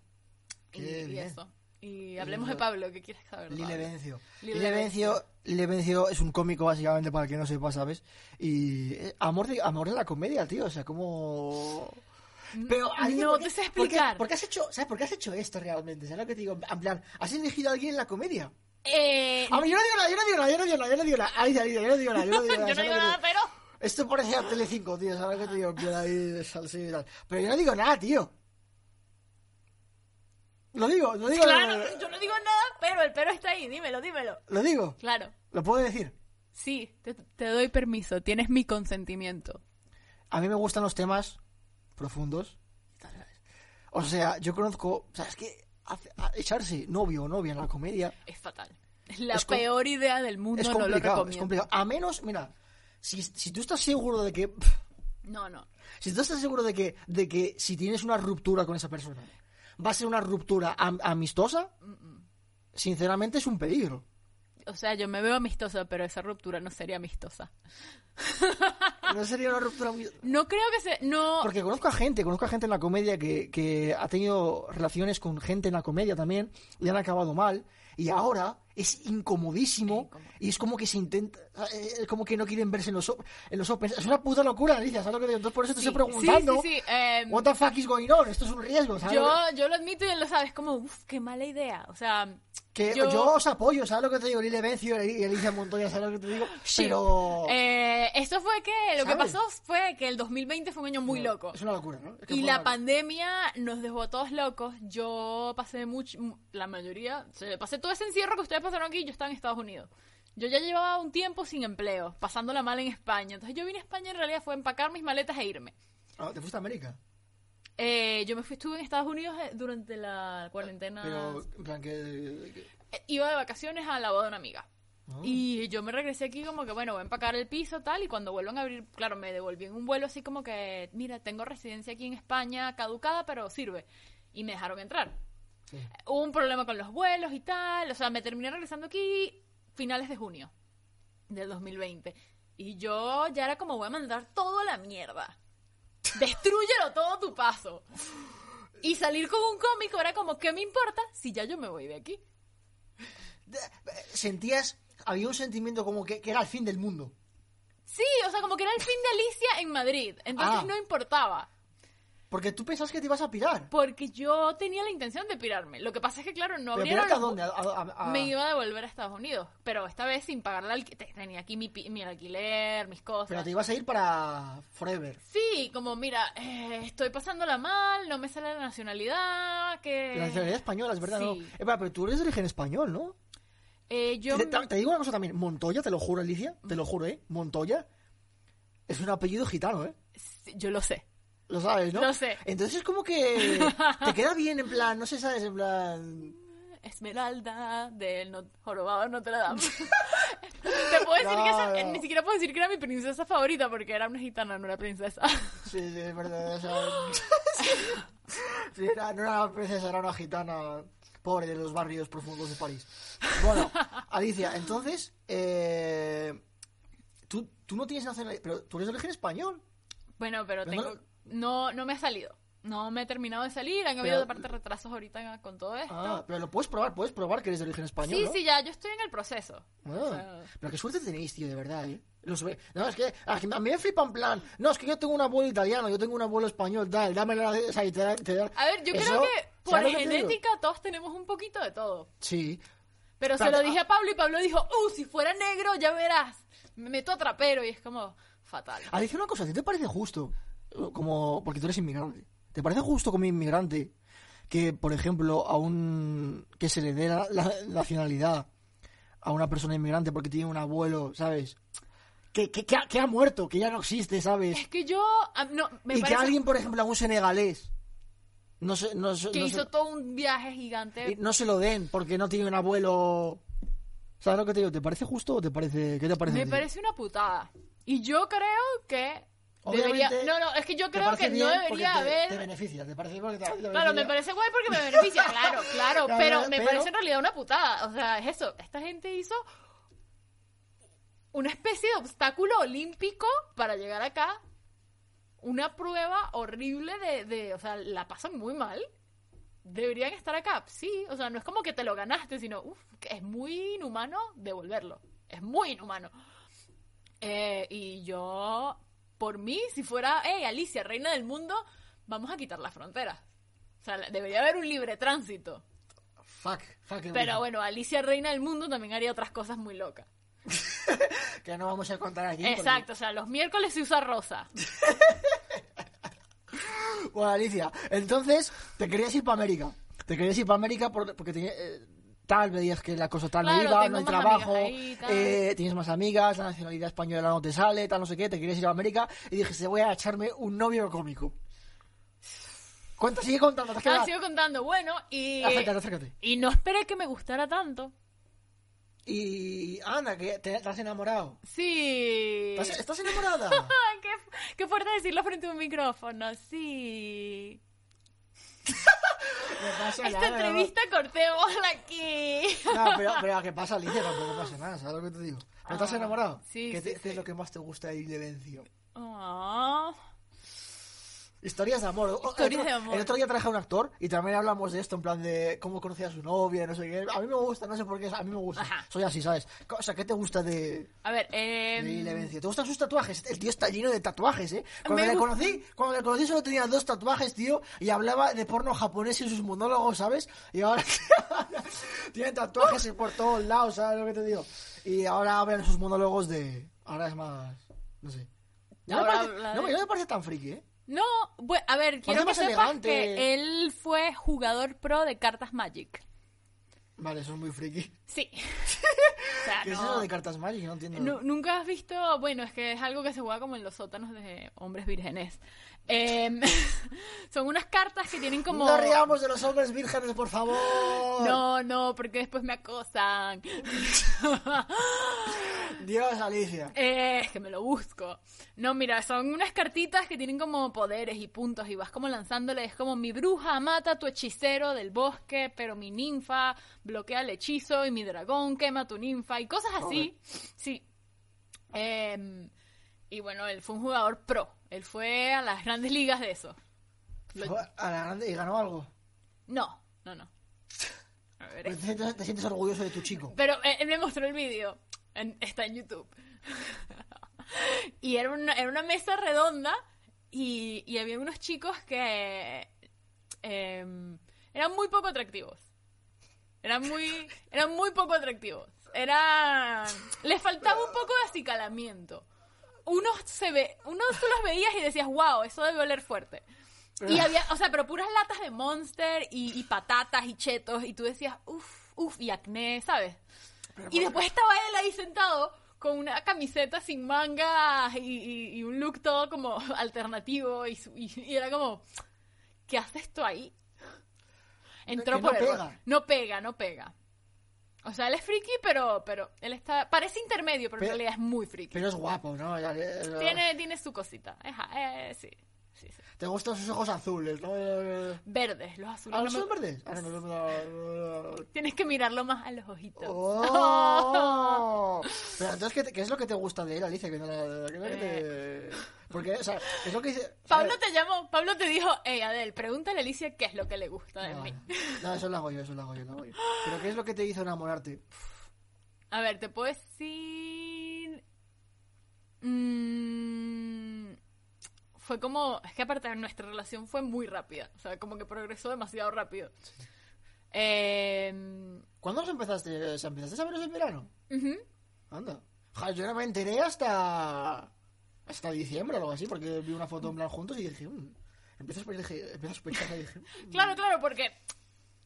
Y, Qué y bien. eso. Y hablemos de Pablo, ¿qué quieres saber? Lile? Vencio. Lile Lile Vencio, Lile Vencio es un cómico básicamente para el que no sepa, ¿sabes? Y eh, amor de, amor de la comedia, tío, o sea, como... Pero, Alicia, no ¿por qué- te sé por qué- explicar. ¿por qué, has hecho, ¿sabes por qué has hecho esto realmente? ¿Sabes lo que te digo? En plan, ¿has elegido a alguien en la comedia? Eh, A ver, yo no digo nada, yo no digo nada, yo no digo nada, yo no digo nada. Alicia, Alicia, yo no digo nada, yo no digo nada. yo no ¿sabes digo lo nada, pero... Esto parece a Telecinco, tío, ¿sabes lo que te digo? Plan ahí, y tal. Pero yo no digo nada, tío. Lo digo, lo digo. Claro, yo no digo nada, pero el pero está ahí. Dímelo, dímelo. Lo digo, Claro. lo puedo decir. Sí, te, te doy permiso. Tienes mi consentimiento. A mí me gustan los temas profundos. O sea, yo conozco, o sea, es que hace- echarse novio o novia en la comedia Es fatal. La Es peor idea del mundo, es no lo complicado, es recomiendo. complicado. A menos, mira, si, si tú estás seguro de que, No, no. si tú estás seguro de que, de que si tienes una ruptura con esa persona, va a ser una ruptura am- amistosa, sinceramente es un peligro. O sea, yo me veo amistosa, pero esa ruptura no sería amistosa. No sería una ruptura muy... No creo que se... No... Porque conozco a gente, conozco a gente en la comedia que, que ha tenido relaciones con gente en la comedia también y han acabado mal. Y ahora es incomodísimo y es como que se intenta, eh, es como que no quieren verse en los, en los Opens. Es una puta locura, Alicia, ¿sabes lo que digo? Entonces por eso te Sí, estoy preguntando, Sí, sí, sí. em, what the fuck is going on? Esto es un riesgo, ¿sabes? yo, yo lo admito y él lo sabe. Es como, uff, qué mala idea. O sea, Que Yo- yo, os apoyo, ¿sabes lo que te digo? Lile Bencio y Alicia Montoya, ¿sabes lo que te digo? Sí. Pero... Eh, esto fue que lo que ¿Sabes? pasó fue que el 2020 fue un año muy loco. Es una locura, ¿no? Es que Y la pandemia nos dejó a todos locos. Yo pasé mucho, la mayoría, pasé todo ese encierro que ustedes pasaron aquí, yo estaba en Estados Unidos. Yo ya llevaba un tiempo sin empleo, pasándola mal en España. Entonces yo vine a España en realidad fue empacar mis maletas e irme. Ah, ¿Te fuiste a América? Eh, yo me fui, estuve en Estados Unidos eh, durante la cuarentena. Pero, plan, que... Eh, Iba de vacaciones a la boda de una amiga. Ah. Y yo me regresé aquí como que, bueno, voy a empacar el piso tal, y cuando vuelvan a abrir, claro, me devolví en un vuelo así como que, mira, tengo residencia aquí en España, caducada, pero sirve. Y me dejaron entrar. Sí. Hubo un problema con los vuelos y tal, o sea, me terminé regresando aquí finales de junio del 2020. Y yo ya era como, voy a mandar todo a la mierda. Destrúyelo todo a tu paso. Y salir con un cómico era como, ¿qué me importa si ya yo me voy de aquí? Sentías... Había un sentimiento como que, que era el fin del mundo. Sí, o sea, como que era el fin de Alicia en Madrid. Entonces Ah. no importaba. Porque tú pensabas que te ibas a pirar. Porque yo tenía la intención de pirarme. Lo que pasa es que, claro, no ¿Pero abrieron los- dónde? A- a- a- Me iba a devolver a Estados Unidos. Pero esta vez sin pagar la alquiler. Tenía aquí mi, mi alquiler, mis cosas. Pero te ibas a ir para Forever. Sí, como, mira, eh, estoy pasándola mal, no me sale la nacionalidad, que... La nacionalidad española, es verdad, Sí. ¿no? Eh, pero tú eres de origen español, ¿no? Eh, yo... Te, te- te digo una cosa también. Montoya, te lo juro, Alicia. Te lo juro, ¿eh? Montoya es un apellido gitano, ¿eh? sí, yo lo sé. Lo sabes, ¿no? Lo sé. Entonces es como que te queda bien, en plan, no sé, ¿sabes? En plan... Esmeralda del no- jorobado Notre Dame. Te puedo decir que esa- No, ni siquiera puedo decir que era mi princesa favorita porque era una gitana, no era princesa. Sí, sí, es verdad. o sea, sí, era- no era una princesa, era una gitana pobre de los barrios profundos de París. Bueno, Alicia, entonces, eh, tú, tú no tienes nacionalidad, pero tú eres de origen español. Bueno, pero Pero tengo... No, no me ha salido. No me he terminado de salir. Han habido Pero- de parte retrasos ahorita con todo esto. Ah, pero lo puedes probar, puedes probar que eres de origen español, sí, ¿no? sí, ya. Yo estoy en el proceso. Ah, O sea, pero qué suerte tenéis, tío, de verdad, ¿eh? Los No, es que a mí me flipa en plan. No, es que yo tengo un abuelo italiano, yo tengo un abuelo español, tal, dame la. O sea, y te te A ver, yo Eso, creo que por genética todos tenemos un poquito de todo. Sí. Pero se lo dije ah. a Pablo y Pablo dijo, uh, si fuera negro, ya verás. Me meto a trapero y es como fatal. Alicia, una cosa, ¿a ti te parece justo? Como. Porque tú eres inmigrante. ¿Te parece justo como inmigrante que, por ejemplo, a un. que se le dé la, la nacionalidad a una persona inmigrante porque tiene un abuelo, ¿sabes? Que, que, que ha, que ha muerto, que ya no existe, ¿sabes? Es que yo, ah, no, me y parece que alguien, por ejemplo, a un senegalés. No se, no se- que no hizo se- todo un viaje gigante. y no se lo den porque no tiene un abuelo. ¿Sabes lo que te digo? ¿Te parece justo o te parece.? ¿Qué te parece? Me parece una putada. Y yo creo que debería... No, no, es que yo creo que no debería te- haber... Te beneficia, te parece porque te, te Claro, me parece guay porque me beneficia, claro, claro, Claro, pero me pero- parece en realidad una putada. O sea, es eso. Esta gente hizo una especie de obstáculo olímpico para llegar acá. Una prueba horrible de, de, o sea, la pasan muy mal. Deberían estar acá, sí. O sea, no es como que te lo ganaste, sino, uff, es muy inhumano devolverlo. Es muy inhumano. Eh, y yo, por mí, si fuera, hey, Alicia, reina del mundo, vamos a quitar las fronteras. O sea, debería haber un libre tránsito. Fuck, fuck. Pero bueno, Alicia, reina del mundo, también haría otras cosas muy locas. Que no vamos a contar aquí. porque- Exacto, o sea, los miércoles se usa rosa. Bueno, Alicia, entonces te querías ir para América. Te querías ir para América por- porque tenía, eh, tal, veías que la cosa tal no Claro, iba, tengo no hay trabajo, ahí, eh, tienes más amigas, la nacionalidad española no te sale, tal, no sé qué, te querías ir a América y dijiste, voy a echarme un novio cómico. Cuenta, sigue contando, te has Ah, sigo contando, bueno, y... Acércate, acércate. Y no esperé que me gustara tanto. Y anda, que te, te has enamorado. Sí. ¿Estás, estás enamorada? Qué fuerte decirlo frente a un micrófono, sí. Pasa Esta nada, entrevista cortémosla aquí. No, pero, pero ¿qué pasa, Alicia? Tampoco pasa nada, ¿sabes lo que te digo? ¿No estás Ah, enamorado? sí, ¿Qué, te- sí, qué es lo que más te gusta de Ilevencio? Ah. Historias de amor. Historias el otro, de amor. El otro día traje a un actor y también hablamos de esto, en plan de cómo conocía a su novia, no sé qué. A mí me gusta, no sé por qué, a mí me gusta. Ajá. Soy así, ¿sabes? O sea, ¿qué te gusta de, A ver, eh, de? ¿Te gustan sus tatuajes? El tío está lleno de tatuajes, ¿eh? Cuando Me le conocí, cuando le conocí solo tenía dos tatuajes, tío, y hablaba de porno japonés en sus monólogos, ¿sabes? Y ahora tiene tatuajes por todos lados, ¿sabes lo que te digo? Y ahora habla en sus monólogos de... Ahora es más... no sé. No, me parece, no me parece tan friki, ¿eh? No, a ver, quiero que sepas que él fue jugador pro de cartas Magic. Vale, eso es muy friki. Sí. o sea, ¿Qué es no- eso de cartas Magic? No entiendo. Nu- Nunca has visto, bueno, es que es algo que se juega como en los sótanos de hombres vírgenes. Em, son unas cartas que tienen como... No riamos de los hombres vírgenes, por favor. No, no, porque después me acosan. Dios, Alicia. Eh, es que me lo busco. No, mira, son unas cartitas que tienen como poderes y puntos y vas como lanzándole. Es como mi bruja mata a tu hechicero del bosque, pero mi ninfa bloquea el hechizo y mi dragón quema tu ninfa y cosas así. Sí. Em, y bueno, él fue un jugador pro. Él fue a las grandes ligas de eso. Lo- A la grande y ganó algo. No, no, no. A ver, Pero te, sientes, te sientes orgulloso de tu chico. Pero eh, él me mostró el vídeo. Está en YouTube. y era una, era una mesa redonda y, y había unos chicos que em, eran muy poco atractivos. Eran muy, eran muy poco atractivos. Era, les faltaba un poco de acicalamiento. Unos se ve, unos tú los veías y decías, wow, eso debe oler fuerte. Y había, o sea, pero puras latas de Monster y, y patatas y chetos y tú decías, uff, uff, y acné, ¿sabes? Y después estaba él ahí sentado con una camiseta sin mangas y, y- y un look todo como alternativo y- y era como, ¿qué haces tú ahí? Entró no por error. pega. No pega, no pega. O sea, él es friki, pero, pero él está, parece intermedio, pero, Pero- en realidad es muy friki. Pero es guapo, ¿no? Tiene, tiene su cosita. Eh, sí. Te gustan sus ojos azules, ¿no? Verdes, los azules. ¿Ah, no son me- verdes? Ah, no, no. Tienes que mirarlo más a los ojitos. ¡Oh! Pero entonces, ¿qué, te- qué es lo que te gusta de él, Alicia? Que no la- ¿qué es lo que Eh. te- Porque, o sea, es lo que dice... Pablo te llamó, Pablo te dijo, hey Adel, pregúntale a Alicia qué es lo que le gusta de mí. no, eso lo hago yo, eso lo hago yo, lo hago yo. Pero ¿qué es lo que te hizo enamorarte? A ver, te puedo decir. Mm, fue como. Es que aparte nuestra relación fue muy rápida. O sea, como que progresó demasiado rápido. Eh, ¿Cuándo os empezaste? O sea, ¿Empezaste a veros en verano? Anda. Ja, yo no me enteré hasta... Hasta diciembre o algo así, porque vi una foto en plan juntos y dije... "Mm". Empecé a, sospechar y dije... "Mm". Claro, claro, porque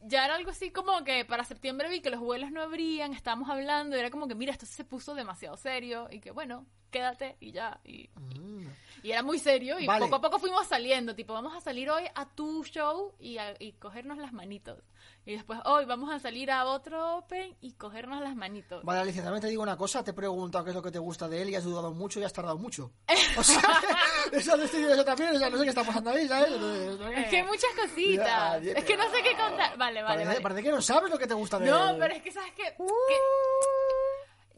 ya era algo así como que para septiembre vi que los vuelos no abrían, estábamos hablando, y era como que, mira, esto se puso demasiado serio, y que bueno, quédate y ya. Y, Mm. y era muy serio, y Vale. poco a poco fuimos saliendo, tipo, vamos a salir hoy a tu show y, a- y cogernos las manitos. Y después, hoy vamos a salir a otro Open y cogernos las manitos. Vale, Alicia, también te digo una cosa, te he preguntado qué es lo que te gusta de él y has dudado mucho y has tardado mucho. O sea, eso, también, o sea, no sé qué está pasando ahí, ¿sabes? Es que hay muchas cositas. Es que no sé qué contar. Vale, vale, parece, vale. parece que no sabes lo que te gusta de él. No, pero es que sabes que, que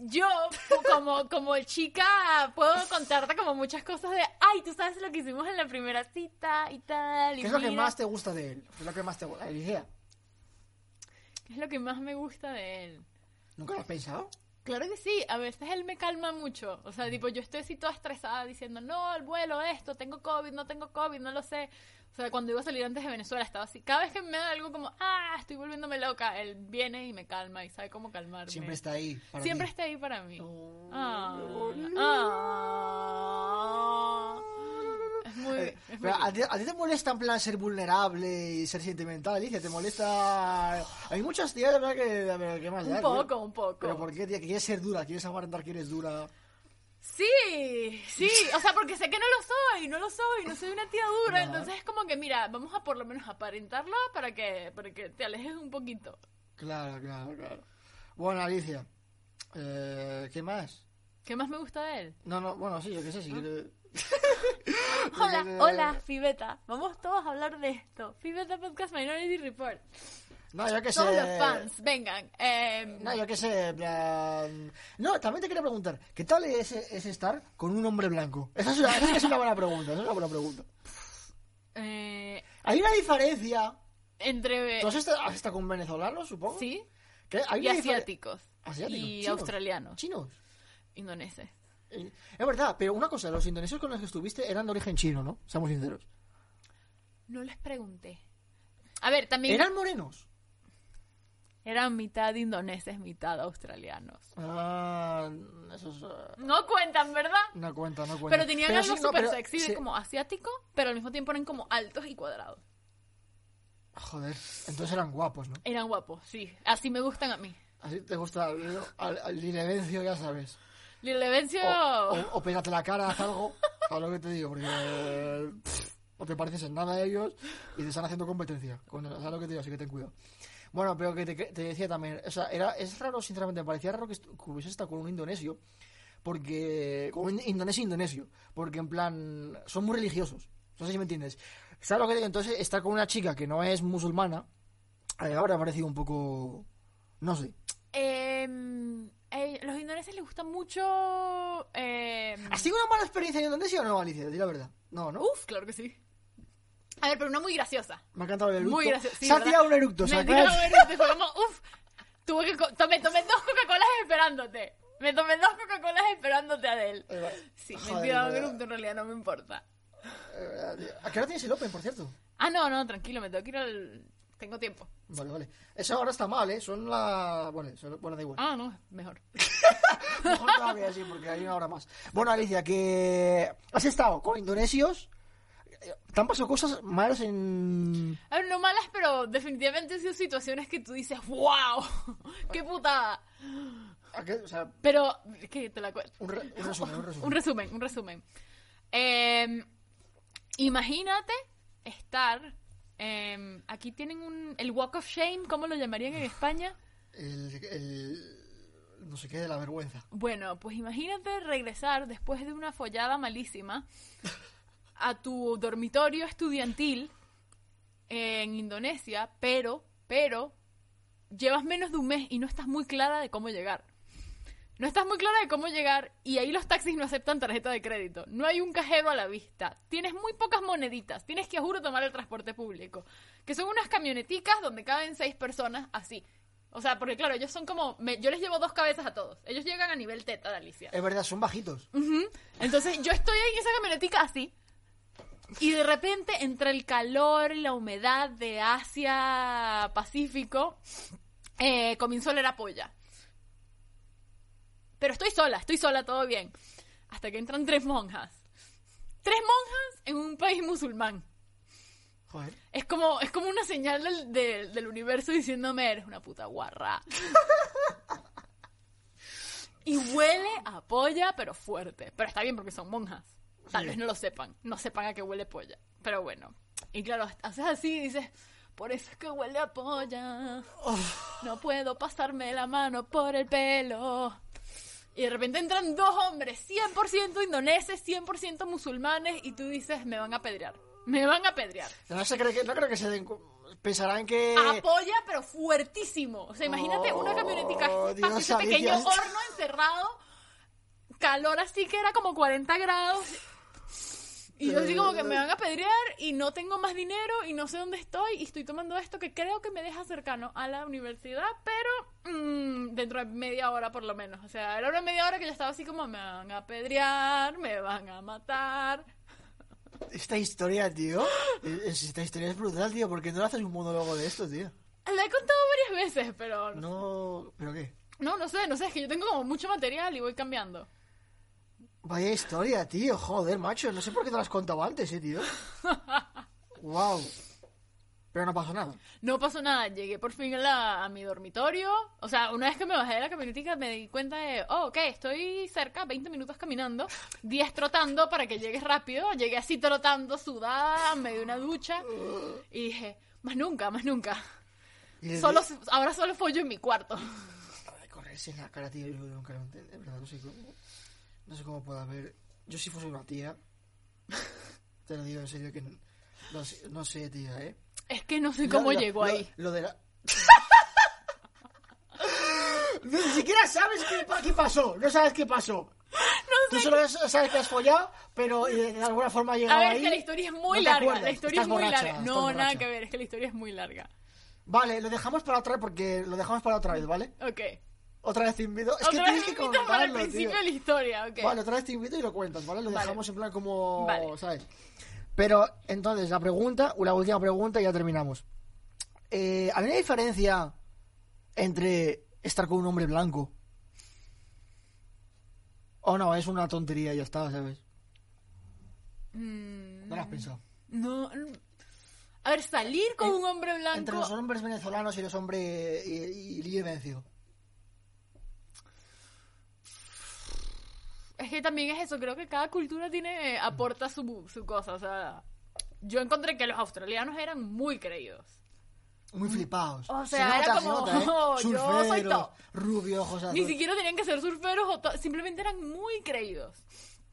yo como como chica puedo contarte como muchas cosas de, ay, tú sabes lo que hicimos en la primera cita y tal. y ¿Qué es lo que mira". más te gusta de él? ¿Qué es lo que más te gusta? ¿Qué es lo que más me gusta de él? ¿nunca lo has pensado? Claro que sí, a veces él me calma mucho. O sea, tipo, yo estoy así toda estresada diciendo, no, el vuelo, esto, tengo COVID, no tengo COVID, no lo sé. O sea, cuando iba a salir antes de Venezuela estaba así. Cada vez que me da algo como, ah, estoy volviéndome loca, él viene y me calma y sabe cómo calmarme. Siempre está ahí. para Siempre ti. está ahí para mí. Oh, Ah, ah. Es muy... Eh, muy ¿a, ti, a ti te molesta en plan ser vulnerable y ser sentimental, Alicia? ¿Te molesta...? Hay muchas tías, de verdad, que... A ver, ¿qué más Un da, poco, un poco. ¿Pero por qué, tía? ¿Que quieres ser dura? ¿Quieres aparentar que eres dura? Sí, sí, o sea, porque sé que no lo soy, no lo soy, no soy una tía dura, entonces es como que, mira, vamos a por lo menos aparentarlo para que, para que te alejes un poquito. Claro, claro, claro. Bueno, Alicia, eh, ¿qué más? ¿Qué más me gusta de él? No, no, bueno, sí, yo qué sé, si quieres... Hola, hola, Fibeta, vamos todos a hablar de esto. Fibeta Podcast Minority Report. No, yo qué sé... Todos los fans, vengan. Eh, No, yo qué sé, plan... No, también te quería preguntar, ¿qué tal es, es estar con un hombre blanco? Esa es una, esa es una buena pregunta, esa es una buena pregunta. Eh, Hay una diferencia. entre... ¿Tú has estado, has estado con venezolanos, supongo? Sí, ¿Qué? Hay y asiáticos. Asiáticos, Y chinos. australianos. Chinos. Indoneses. Eh, Es verdad, pero una cosa, los indonesios con los que estuviste eran de origen chino, ¿no? Seamos sinceros. No les pregunté. A ver, también ¿Eran morenos? eran mitad indoneses, mitad australianos. Ah, eso es... ah, No cuentan, ¿verdad? no cuenta, no cuenta. Pero tenían algo sí, no, súper sexy sí. como asiático, pero al mismo tiempo eran como altos y cuadrados. Joder, entonces eran guapos, ¿no? Eran guapos, sí. Así me gustan a mí. Así te gusta al, al, ya sabes. Lil Levencio... O, o, o pégate la cara, haz algo. ¿Sabes lo que te digo? Porque eh, no te pareces en nada a ellos y te están haciendo competencia. Con, ¿Sabes lo que te digo? Así que ten cuidado. Bueno, pero que te, te decía también, o sea, era, es raro, sinceramente, me parecía raro que, que hubiese estado con un indonesio, porque, con un indonesio indonesio, porque en plan, son muy religiosos, no sé si me entiendes. ¿Sabes lo que digo? Entonces, estar con una chica que no es musulmana, eh, ahora ha parecido un poco, no sé. Em, eh, los indoneses les gusta mucho... em, ¿Has tenido una mala experiencia en Indonesia o no, Alicia? Di la verdad. No, ¿no? Uf, claro que sí. A ver, pero una muy graciosa. Me ha encantado el eructo. Muy gracioso. sí, Se ha tirado un eructo, Me he tirado un eructo fue como, uf. Tuve que... co- Tomé, tomé dos Coca-Colas esperándote. Me tomé dos Coca-Colas esperándote a él. Sí, me he tirado un eructo, en realidad no me importa. Eh, ¿A qué hora tienes el Open, por cierto? Ah, no, no, tranquilo, me tengo que ir al... Tengo tiempo. Vale, vale. Esa hora está mal, ¿eh? Son la... Bueno, son- bueno da igual. Ah, no, mejor. Mejor todavía, sí, porque hay una hora más. Bueno, Alicia, que has estado con indonesios. ¿Te han pasado cosas malas en...? A ver, no malas, pero definitivamente han sido situaciones que tú dices, wow, qué putada. ¿A qué? O sea, Pero, que te la cuento. un, re- un resumen, un resumen. Un resumen, un resumen. Eh, imagínate estar. Eh, aquí tienen un, el Walk of Shame, ¿cómo lo llamarían en España? El, el- No sé qué de la vergüenza. Bueno, pues imagínate regresar después de una follada malísima a tu dormitorio estudiantil en Indonesia, pero, pero, llevas menos de un mes y no estás muy clara de cómo llegar. No estás muy clara de cómo llegar y ahí los taxis no aceptan tarjeta de crédito. No hay un cajero a la vista. Tienes muy pocas moneditas. Tienes que, juro, tomar el transporte público. Que son unas camioneticas donde caben seis personas así. O sea, porque claro, ellos son como... me- yo les llevo dos cabezas a todos. Ellos llegan a nivel teta de Alicia. Es verdad, son bajitos. Ujú. Entonces yo estoy ahí en esa camionetica así. Y de repente, entre el calor y la humedad de Asia Pacífico, eh, comienzo a oler a polla. Pero estoy sola, estoy sola, todo bien. Hasta que entran tres monjas. Tres monjas en un país musulmán. Joder. Es como, es como una señal del, del- del universo diciéndome, eres una puta guarra. y huele a polla, pero fuerte. Pero está bien porque son monjas. Tal Sí. vez no lo sepan. No sepan a qué huele polla. Pero bueno. Y claro, haces así y dices, por eso es que huele a polla. No puedo pasarme la mano por el pelo. Y de repente entran dos hombres, 100% indoneses, 100% musulmanes, y tú dices, me van a pedrear. Me van a pedrear. No, se cree que, no creo que se den... Pensarán que... Apoya, pero fuertísimo. O sea, imagínate una camionetica, Oh, así, Dios, ese pequeño horno encerrado, calor así que era como 40 grados. Y yo así como que me van a pedrear y no tengo más dinero y no sé dónde estoy y estoy tomando esto que creo que me deja cercano a la universidad, pero mm, dentro de media hora por lo menos. O sea, era una media hora que yo estaba así como me van a pedrear, me van a matar. Esta historia, tío... es- Esta historia es brutal, tío. ¿Por qué no le haces un monólogo de esto, tío? La he contado varias veces, pero no No... ¿Pero qué? No, no sé, no sé, es que yo tengo como mucho material y voy cambiando. Vaya historia, tío. Joder, macho. No sé por qué te lo has contado antes, eh, tío. wow. Pero no pasó nada. No pasó nada, llegué por fin a, la- a mi dormitorio. O sea, una vez que me bajé de la camionetica me di cuenta de, oh, ok, estoy cerca, 20 minutos caminando, 10 trotando para que llegues rápido. Llegué así trotando, sudada, me di una ducha y dije, más nunca, más nunca. Solo, ahora solo follo en mi cuarto. Correrse en la cara, tío. Yo nunca lo entendí. En verdad, no sé cómo... No sé cómo puede haber... Yo si fuese una tía... Te lo digo en serio que... No sé, no sé tía, ¿eh? Es que no sé cómo llegó ahí. Lo de la... Ni siquiera sabes qué, pa- qué pasó. No sabes qué pasó. Tú solo sabes que has follado, pero eh, de alguna forma ha llegado A ver, ahí. que la historia es muy larga. La historia estás es muy borracha, larga. No, nada que ver, es que la historia es muy larga. Vale, lo dejamos para otra vez porque lo dejamos para otra vez, ¿vale? Ok. Otra vez te invito. Es que tienes que me invitas para el principio tío. de la historia, ok. Vale, otra vez te invito y lo cuentas, ¿vale? Lo Vale. dejamos en plan como, Vale. ¿sabes? Pero entonces, la pregunta, la última pregunta y ya terminamos. Eh, ¿Hay una diferencia entre estar con un hombre blanco? O no, es una tontería y ya está, ¿sabes? Mm, No lo has pensado. no. A ver, salir con En- un hombre blanco. Entre los hombres venezolanos y los hombres y, y Libre Vencio. Es que también es eso, creo que cada cultura tiene, aporta su, su cosa, o sea, yo encontré que los australianos eran muy creídos. Muy flipados. O Se sea, era nota, se como, nota, ¿eh? "Oh, yo soy Surferos, top". rubio, ojos Ni siquiera tenían que ser surferos, o simplemente eran muy creídos.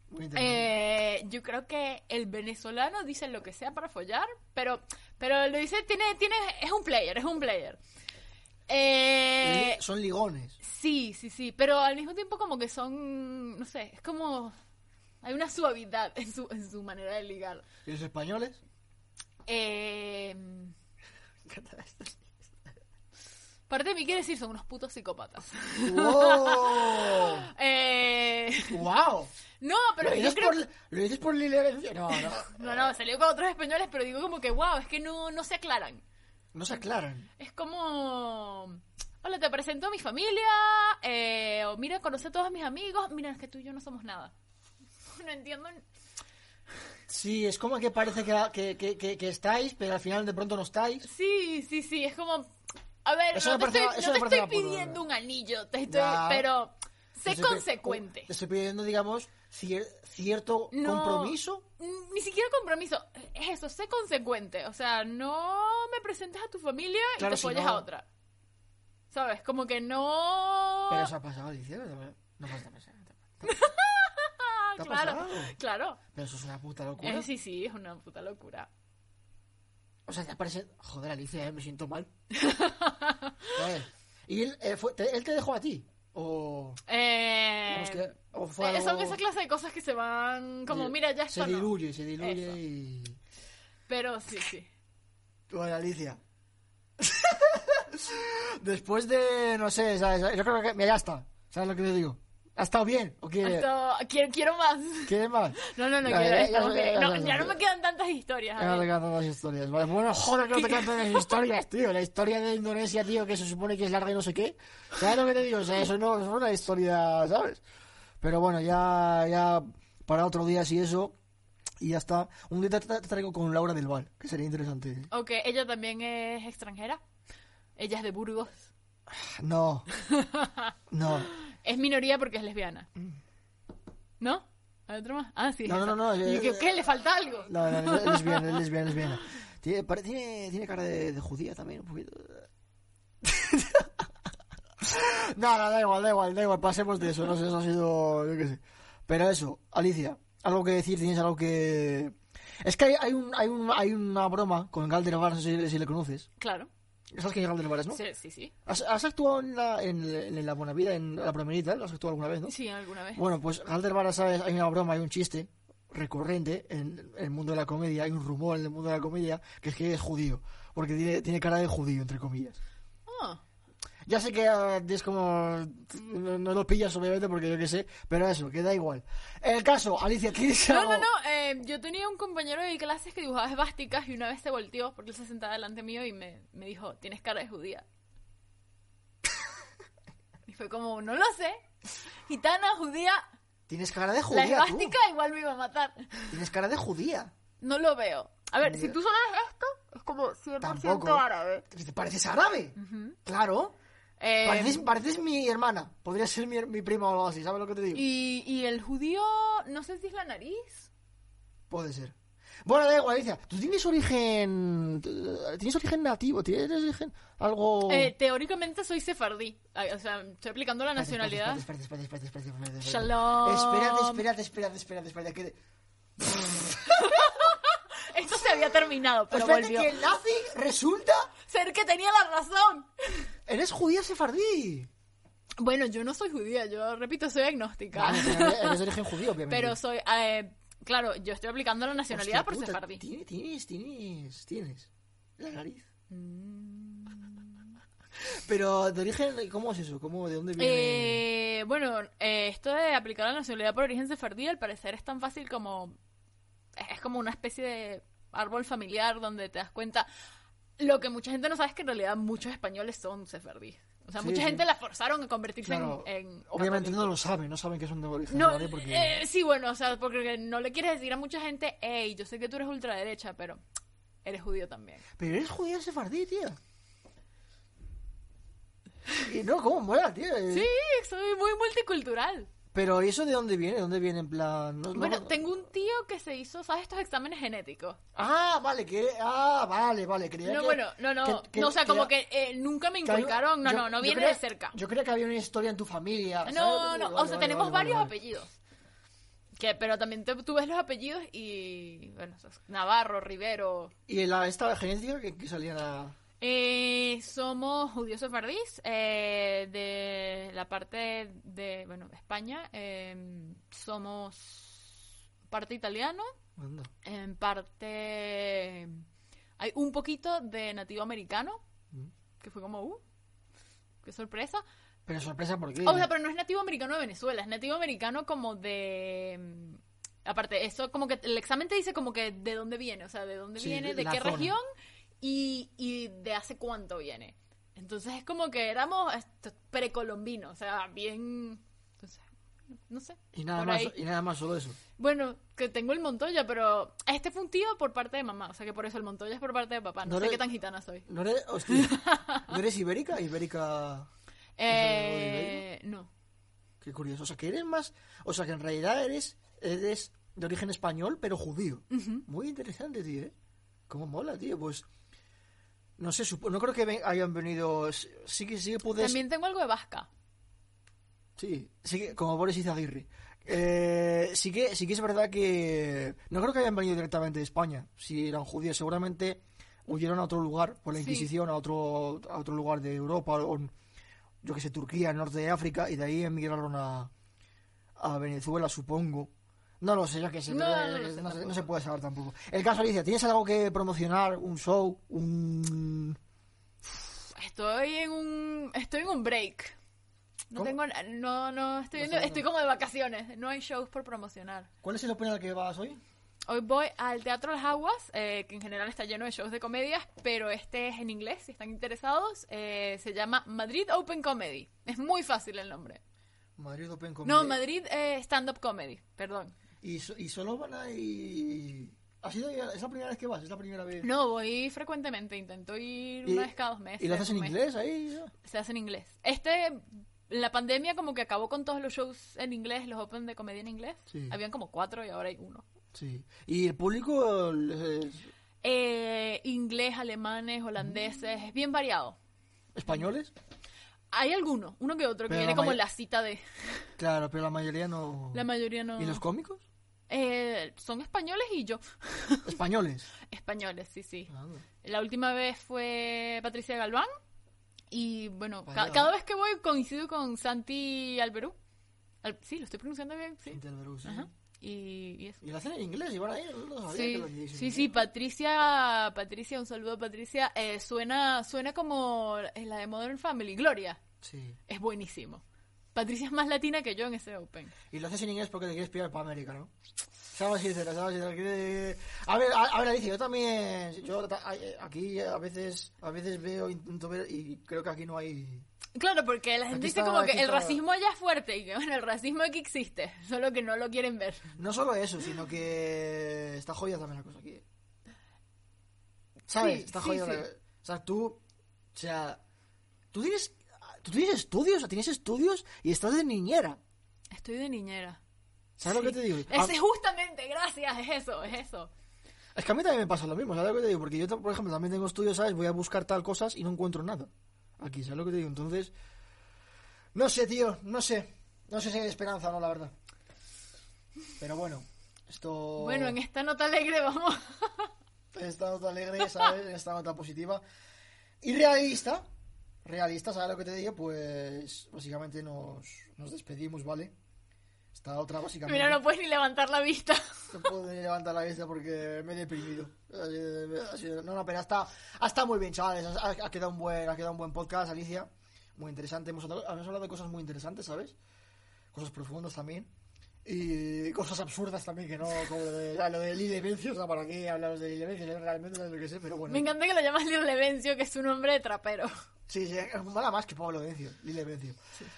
Muy. Eh, yo creo que el venezolano dice lo que sea para follar, pero, pero lo dice, tiene, tiene, es un player, es un player. Eh, Son ligones. Sí, sí, sí, pero al mismo tiempo como que son, no sé, es como... Hay una suavidad en su, en su manera de ligar. ¿Y los españoles? Eh, parte de mí quiere decir, son unos putos psicópatas. ¡Wow! Eh, ¡Wow! no, pero ¿Lo yo dices, creo... por, ¿Lo dices por Libre Vencio? No, no. No, no, salió con otros españoles, pero digo como que, wow, es que no, no se aclaran. No se aclaran. Es como... Hola, te presento a mi familia, eh, o mira, conoce a todos mis amigos, mira, es que tú y yo no somos nada. No entiendo Sí, es como que parece que, que, que, que- estáis, pero al final de pronto no estáis. Sí, sí, sí, es como... A ver, Eso no te parece- estoy, no te estoy pidiendo un anillo, te estoy, pero sé estoy consecuente. Te estoy pidiendo, digamos, cier- cierto No, compromiso. Ni siquiera compromiso, es eso, sé consecuente. O sea, no me presentes a tu familia y te si no- a otra. ¿Sabes? Como que no... Pero eso ha pasado, dice. No pasa nada. Ah, ¿Te ha claro, pasado? claro. Pero eso es una puta locura. Eh, sí, sí, es una puta locura. O sea, te parece. Joder, Alicia, eh, me siento mal. ¿Y él, eh, fue- te, él te dejó a ti? ¿O.? Eh, que- o fue eh, algo- Son esa clase de cosas que se van como, se- mira, ya Se esto no. diluye, se diluye Eso. y. Pero sí, sí. Bueno, Alicia. Después de. No sé, ¿sabes? Yo creo que. Mira, ya está. ¿Sabes lo que te digo? ¿Ha estado bien? ¿O quiere, Esto, quiero, quiero más. quiere más? No, no, no quiero. ya, estamos ya, No, ya, me quedan tantas historias. Ya no te cantan las historias. Bueno, joder, que no te cantan las historias, tío. La historia de Indonesia, tío, que se supone que es larga y no sé qué. ¿Sabes lo que te digo? O sea, eso no es una historia, ¿sabes? Pero bueno, ya, ya para otro día, si eso. Y ya está. Un día te, te- te traigo con Laura del Val, que sería interesante. Ok, ella también es extranjera. Ella es de Burgos. No. No. Es minoría porque es lesbiana. ¿No? ¿Hay otro más? Ah, sí. No, no, no, no, ¿Y eh, qué, qué? ¿Le falta algo? No, no, no, es lesbiana, es lesbiana, es lesbiana. Tiene, pare- tiene, tiene cara de, de judía también, un poquito. no, no, da igual, da igual, da igual, pasemos de eso, no sé, eso ha sido, yo qué sé. Pero eso, Alicia, algo que decir, tienes algo que... Es que hay, hay, un, hay, un, hay una broma con Galder no sé si, si le conoces. Claro. ¿Sabes quién es Galder Varas, no? Sí, sí, sí. ¿Has, has actuado en la, en, en la Buena Vida, en la Promenita? ¿Has actuado alguna vez, no? Sí, alguna vez. Bueno, pues Galder Vara, ¿sabes? Hay una broma, hay un chiste recurrente en el mundo de la comedia, hay un rumor en el mundo de la comedia que es que es judío, porque tiene, tiene cara de judío, entre comillas. Ah, Ya sé que eh, es como... No, no lo pillas, obviamente, porque yo qué sé, pero eso, que da igual. El caso, Alicia, ¿tienes No, algo? no, no. eh, yo tenía un compañero de clases que dibujaba esvásticas y una vez se volteó porque él se sentaba delante mío y me, me dijo, tienes cara de judía. y fue como, no lo sé. Gitana, judía, Tienes cara de la judía, tú. esvástica igual me iba a matar. Tienes cara de judía. No lo veo. A ver, si tú ves esto, es como 100% Tampoco. árabe. ¿Te pareces árabe? Claro. Eh, Pareces, pareces mi hermana. Podría ser mi, mi prima o algo así, ¿sabes lo que te digo? y, y el judío, no sé si es la nariz. Puede ser. Bueno, da igual, Alicia. ¿Tú tienes origen... ¿Tienes origen nativo? ¿Tienes origen algo...? Eh, teóricamente soy sefardí. O sea, estoy aplicando la nacionalidad. Espérate, espérate, espérate, espérate, espérate, espérate. Shalom. Espérate, espérate, espérate, espérate, espérate. Que... Esto se había terminado, pero espérate volvió. que el nazi resulta... Ser que tenía la razón. Eres judía sefardí. Bueno, yo no soy judía, yo repito, soy agnóstica. Vale, pero eres de origen judío, obviamente. Pero soy, eh, claro, yo estoy aplicando la nacionalidad Hostia por puta, sefardí. Tienes, tienes, tienes, tienes. La nariz. Mm. Pero de origen, ¿cómo es eso? ¿Cómo, ¿De dónde viene? Eh, bueno, eh, esto de aplicar la nacionalidad por origen sefardí al parecer es tan fácil como... Es como una especie de árbol familiar donde te das cuenta... Lo que mucha gente no sabe es que en realidad muchos españoles son sefardí. O sea, Sí, mucha sí. gente la forzaron a convertirse en- Claro, en... obviamente no lo saben, no saben que son de origen No, porque... eh, sí, bueno, o sea, porque no le quieres decir a mucha gente, hey, yo sé que tú eres ultraderecha, pero eres judío también. Pero eres judía sefardí, tía. Y no, ¿cómo mola, tío? Sí, soy muy multicultural. Pero ¿y eso de dónde viene? ¿De dónde viene en plan? No- no- Bueno, tengo un tío que se hizo, ¿sabes? Estos exámenes genéticos. Ah, vale, que... Ah, vale, vale. Creía No, que- bueno, no, no. que- que- no, o sea, que como que eh, nunca me inculcaron. No, yo- no, no viene creía- de cerca. Yo creía que había una historia en tu familia. ¿sabes? No, no, vale, o sea, vale, tenemos vale, varios apellidos. Que, pero también te- tú ves los apellidos y, bueno, Navarro, Rivero. ¿Y la, esta genética que, que salía la... Eh, somos judíos sefardíes eh, de la parte de, bueno, España. eh, somos parte italiano, Anda. en parte hay un poquito de nativo americano, Mm. que fue como, uh, qué sorpresa. Pero sorpresa, ¿por qué? O sea, pero no es nativo americano de Venezuela, es nativo americano como de... mm, Aparte, eso como que el examen te dice como que de dónde viene, o sea, de dónde Sí, viene, de qué zona. región y, y de hace cuánto viene. Entonces es como que éramos esto, precolombinos, o sea, bien... Entonces, no sé. Y nada, más, y nada más, solo eso. Bueno, que tengo el Montoya, pero este fue un tío por parte de mamá, o sea que por eso el Montoya es por parte de papá. No, No sé qué tan gitana soy. ¿No eres, hostia, ¿no eres ibérica? Ibérica... Eh, no. Qué curioso. O sea, que eres más... O sea, que en realidad eres, eres de origen español, pero judío. Muy interesante, tío, ¿eh? Cómo mola, tío. Pues... No sé, supo- no creo que hayan venido... Sí que, sí que puedes... También tengo algo de vasca. Sí, sí que, como Boris Izaguirre. Eh, sí, que, sí que es verdad que no creo que hayan venido directamente de España. Si eran judíos, seguramente huyeron a otro lugar por la Sí. Inquisición, a otro a otro lugar de Europa, o yo que sé, Turquía, el norte de África, y de ahí emigraron a, a Venezuela, supongo. No lo sé, yo que sé, No, eh, no, se- no se puede saber tampoco. El caso, Alicia, ¿tienes algo que promocionar? ¿Un show? ¿Un...? Estoy en un estoy en un break. No ¿Cómo? tengo no no estoy sé, estoy como de vacaciones, no hay shows por promocionar. ¿Cuál es el open al que vas hoy? Hoy voy al Teatro Las Aguas, eh, que en general está lleno de shows de comedias, pero este es en inglés, si están interesados. eh, se llama Madrid Open Comedy. Es muy fácil el nombre. Madrid Open Comedy. No, Madrid eh, Stand Up Comedy, perdón. Y, so- y solo van a ir... ¿Ha sido, ¿Es la primera vez que vas? ¿Es la primera vez? No, voy frecuentemente, intento ir ¿Y- una vez cada dos meses. ¿Y lo haces en inglés ahí? Se hace en inglés. Este, la pandemia como que acabó con todos los shows en inglés, los open de comedia en inglés. Sí. Habían como cuatro y ahora hay uno. Sí. ¿Y el público Eh, inglés, alemanes, holandeses, es bien variado. españoles? Hay alguno, uno que otro, que Pero viene como la cita de... Claro, pero la mayoría no... La mayoría no... ¿Y los cómicos? Eh, son españoles y yo. Españoles. Españoles, sí, sí. Ah, La última vez fue Patricia Galván. Y bueno, ca- cada vez que voy coincido con Santi Alberú. Al- sí, lo estoy pronunciando bien, sí. Sí. Ajá. Y, y eso. Y lo hacen en inglés, y van ahí, no que Sí, lo sí, sí, Patricia, Patricia, un saludo Patricia, eh, suena, suena como en la de Modern Family, Gloria, Sí. es buenísimo. Patricia es más latina que yo en ese Open. Y lo haces en inglés porque te quieres pillar para América, ¿no? Sabes sincera, sabes sincera. A ver, a, a ver, Alicia, yo también... Yo a- aquí a veces, a veces veo, intento ver, y creo que aquí no hay... Claro, porque la gente dice como que el está. racismo allá es fuerte y que bueno, el racismo aquí existe, solo que no lo quieren ver. No solo eso, sino que está jodida también la cosa aquí. ¿Sabes? Sí, está sí, jodida. sí. la- O sea, tú. O sea. Tú tienes. Tú tienes estudios, o tienes estudios y estás de niñera. Estoy de niñera. ¿Sabes lo Sí. que te digo? Ah, Ese justamente, gracias, es eso, es eso. Es que a mí también me pasa lo mismo, ¿sabes lo que te digo? Porque yo, por ejemplo, también tengo estudios, ¿sabes? Voy a buscar tal cosas y no encuentro nada. Aquí, ¿sabes lo que te digo? Entonces. No sé, tío, no sé. No sé si hay esperanza o no, la verdad. Pero bueno, esto. Bueno, en esta nota alegre vamos. en esta nota alegre, ¿sabes? En esta nota positiva. Y realista, realista, ¿sabes lo que te digo? Pues básicamente nos, nos despedimos, ¿vale? Esta otra básicamente... Mira, no puedes ni levantar la vista. No puedo ni levantar la vista porque me he deprimido. No, no, pero está, ha estado muy bien, chavales. Ha, ha quedado un buen, ha quedado un buen podcast, Alicia. Muy interesante. Hemos hablado, hemos hablado de cosas muy interesantes, ¿sabes? Cosas profundas también. Y cosas absurdas también, que no, como lo de, lo de Lille o sea, ¿para qué hablamos de Lille Vencio? Yo realmente no sé lo que sé, pero bueno. Me encanta que lo llamas Lil Levencio, que es un nombre de trapero. Sí, sí, mola más que Pablo Vencio, Lille Vencio.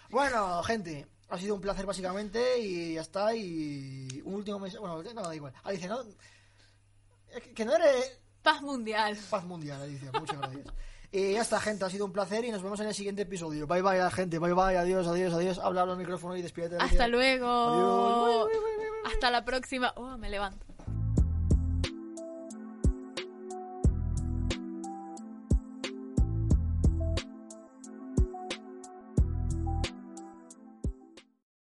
Bueno, gente, ha sido un placer básicamente y ya está. Y un último mensaje, bueno, no, da igual. Alicia, no, que- no eres Paz mundial. paz mundial, Alicia, muchas gracias. Y ya está, gente, ha sido un placer y nos vemos en el siguiente episodio. Bye bye, gente, bye bye, adiós, adiós, adiós. Habla al micrófono y despídete. Alicia. Hasta luego. Adiós. Hasta la próxima. Oh, me levanto.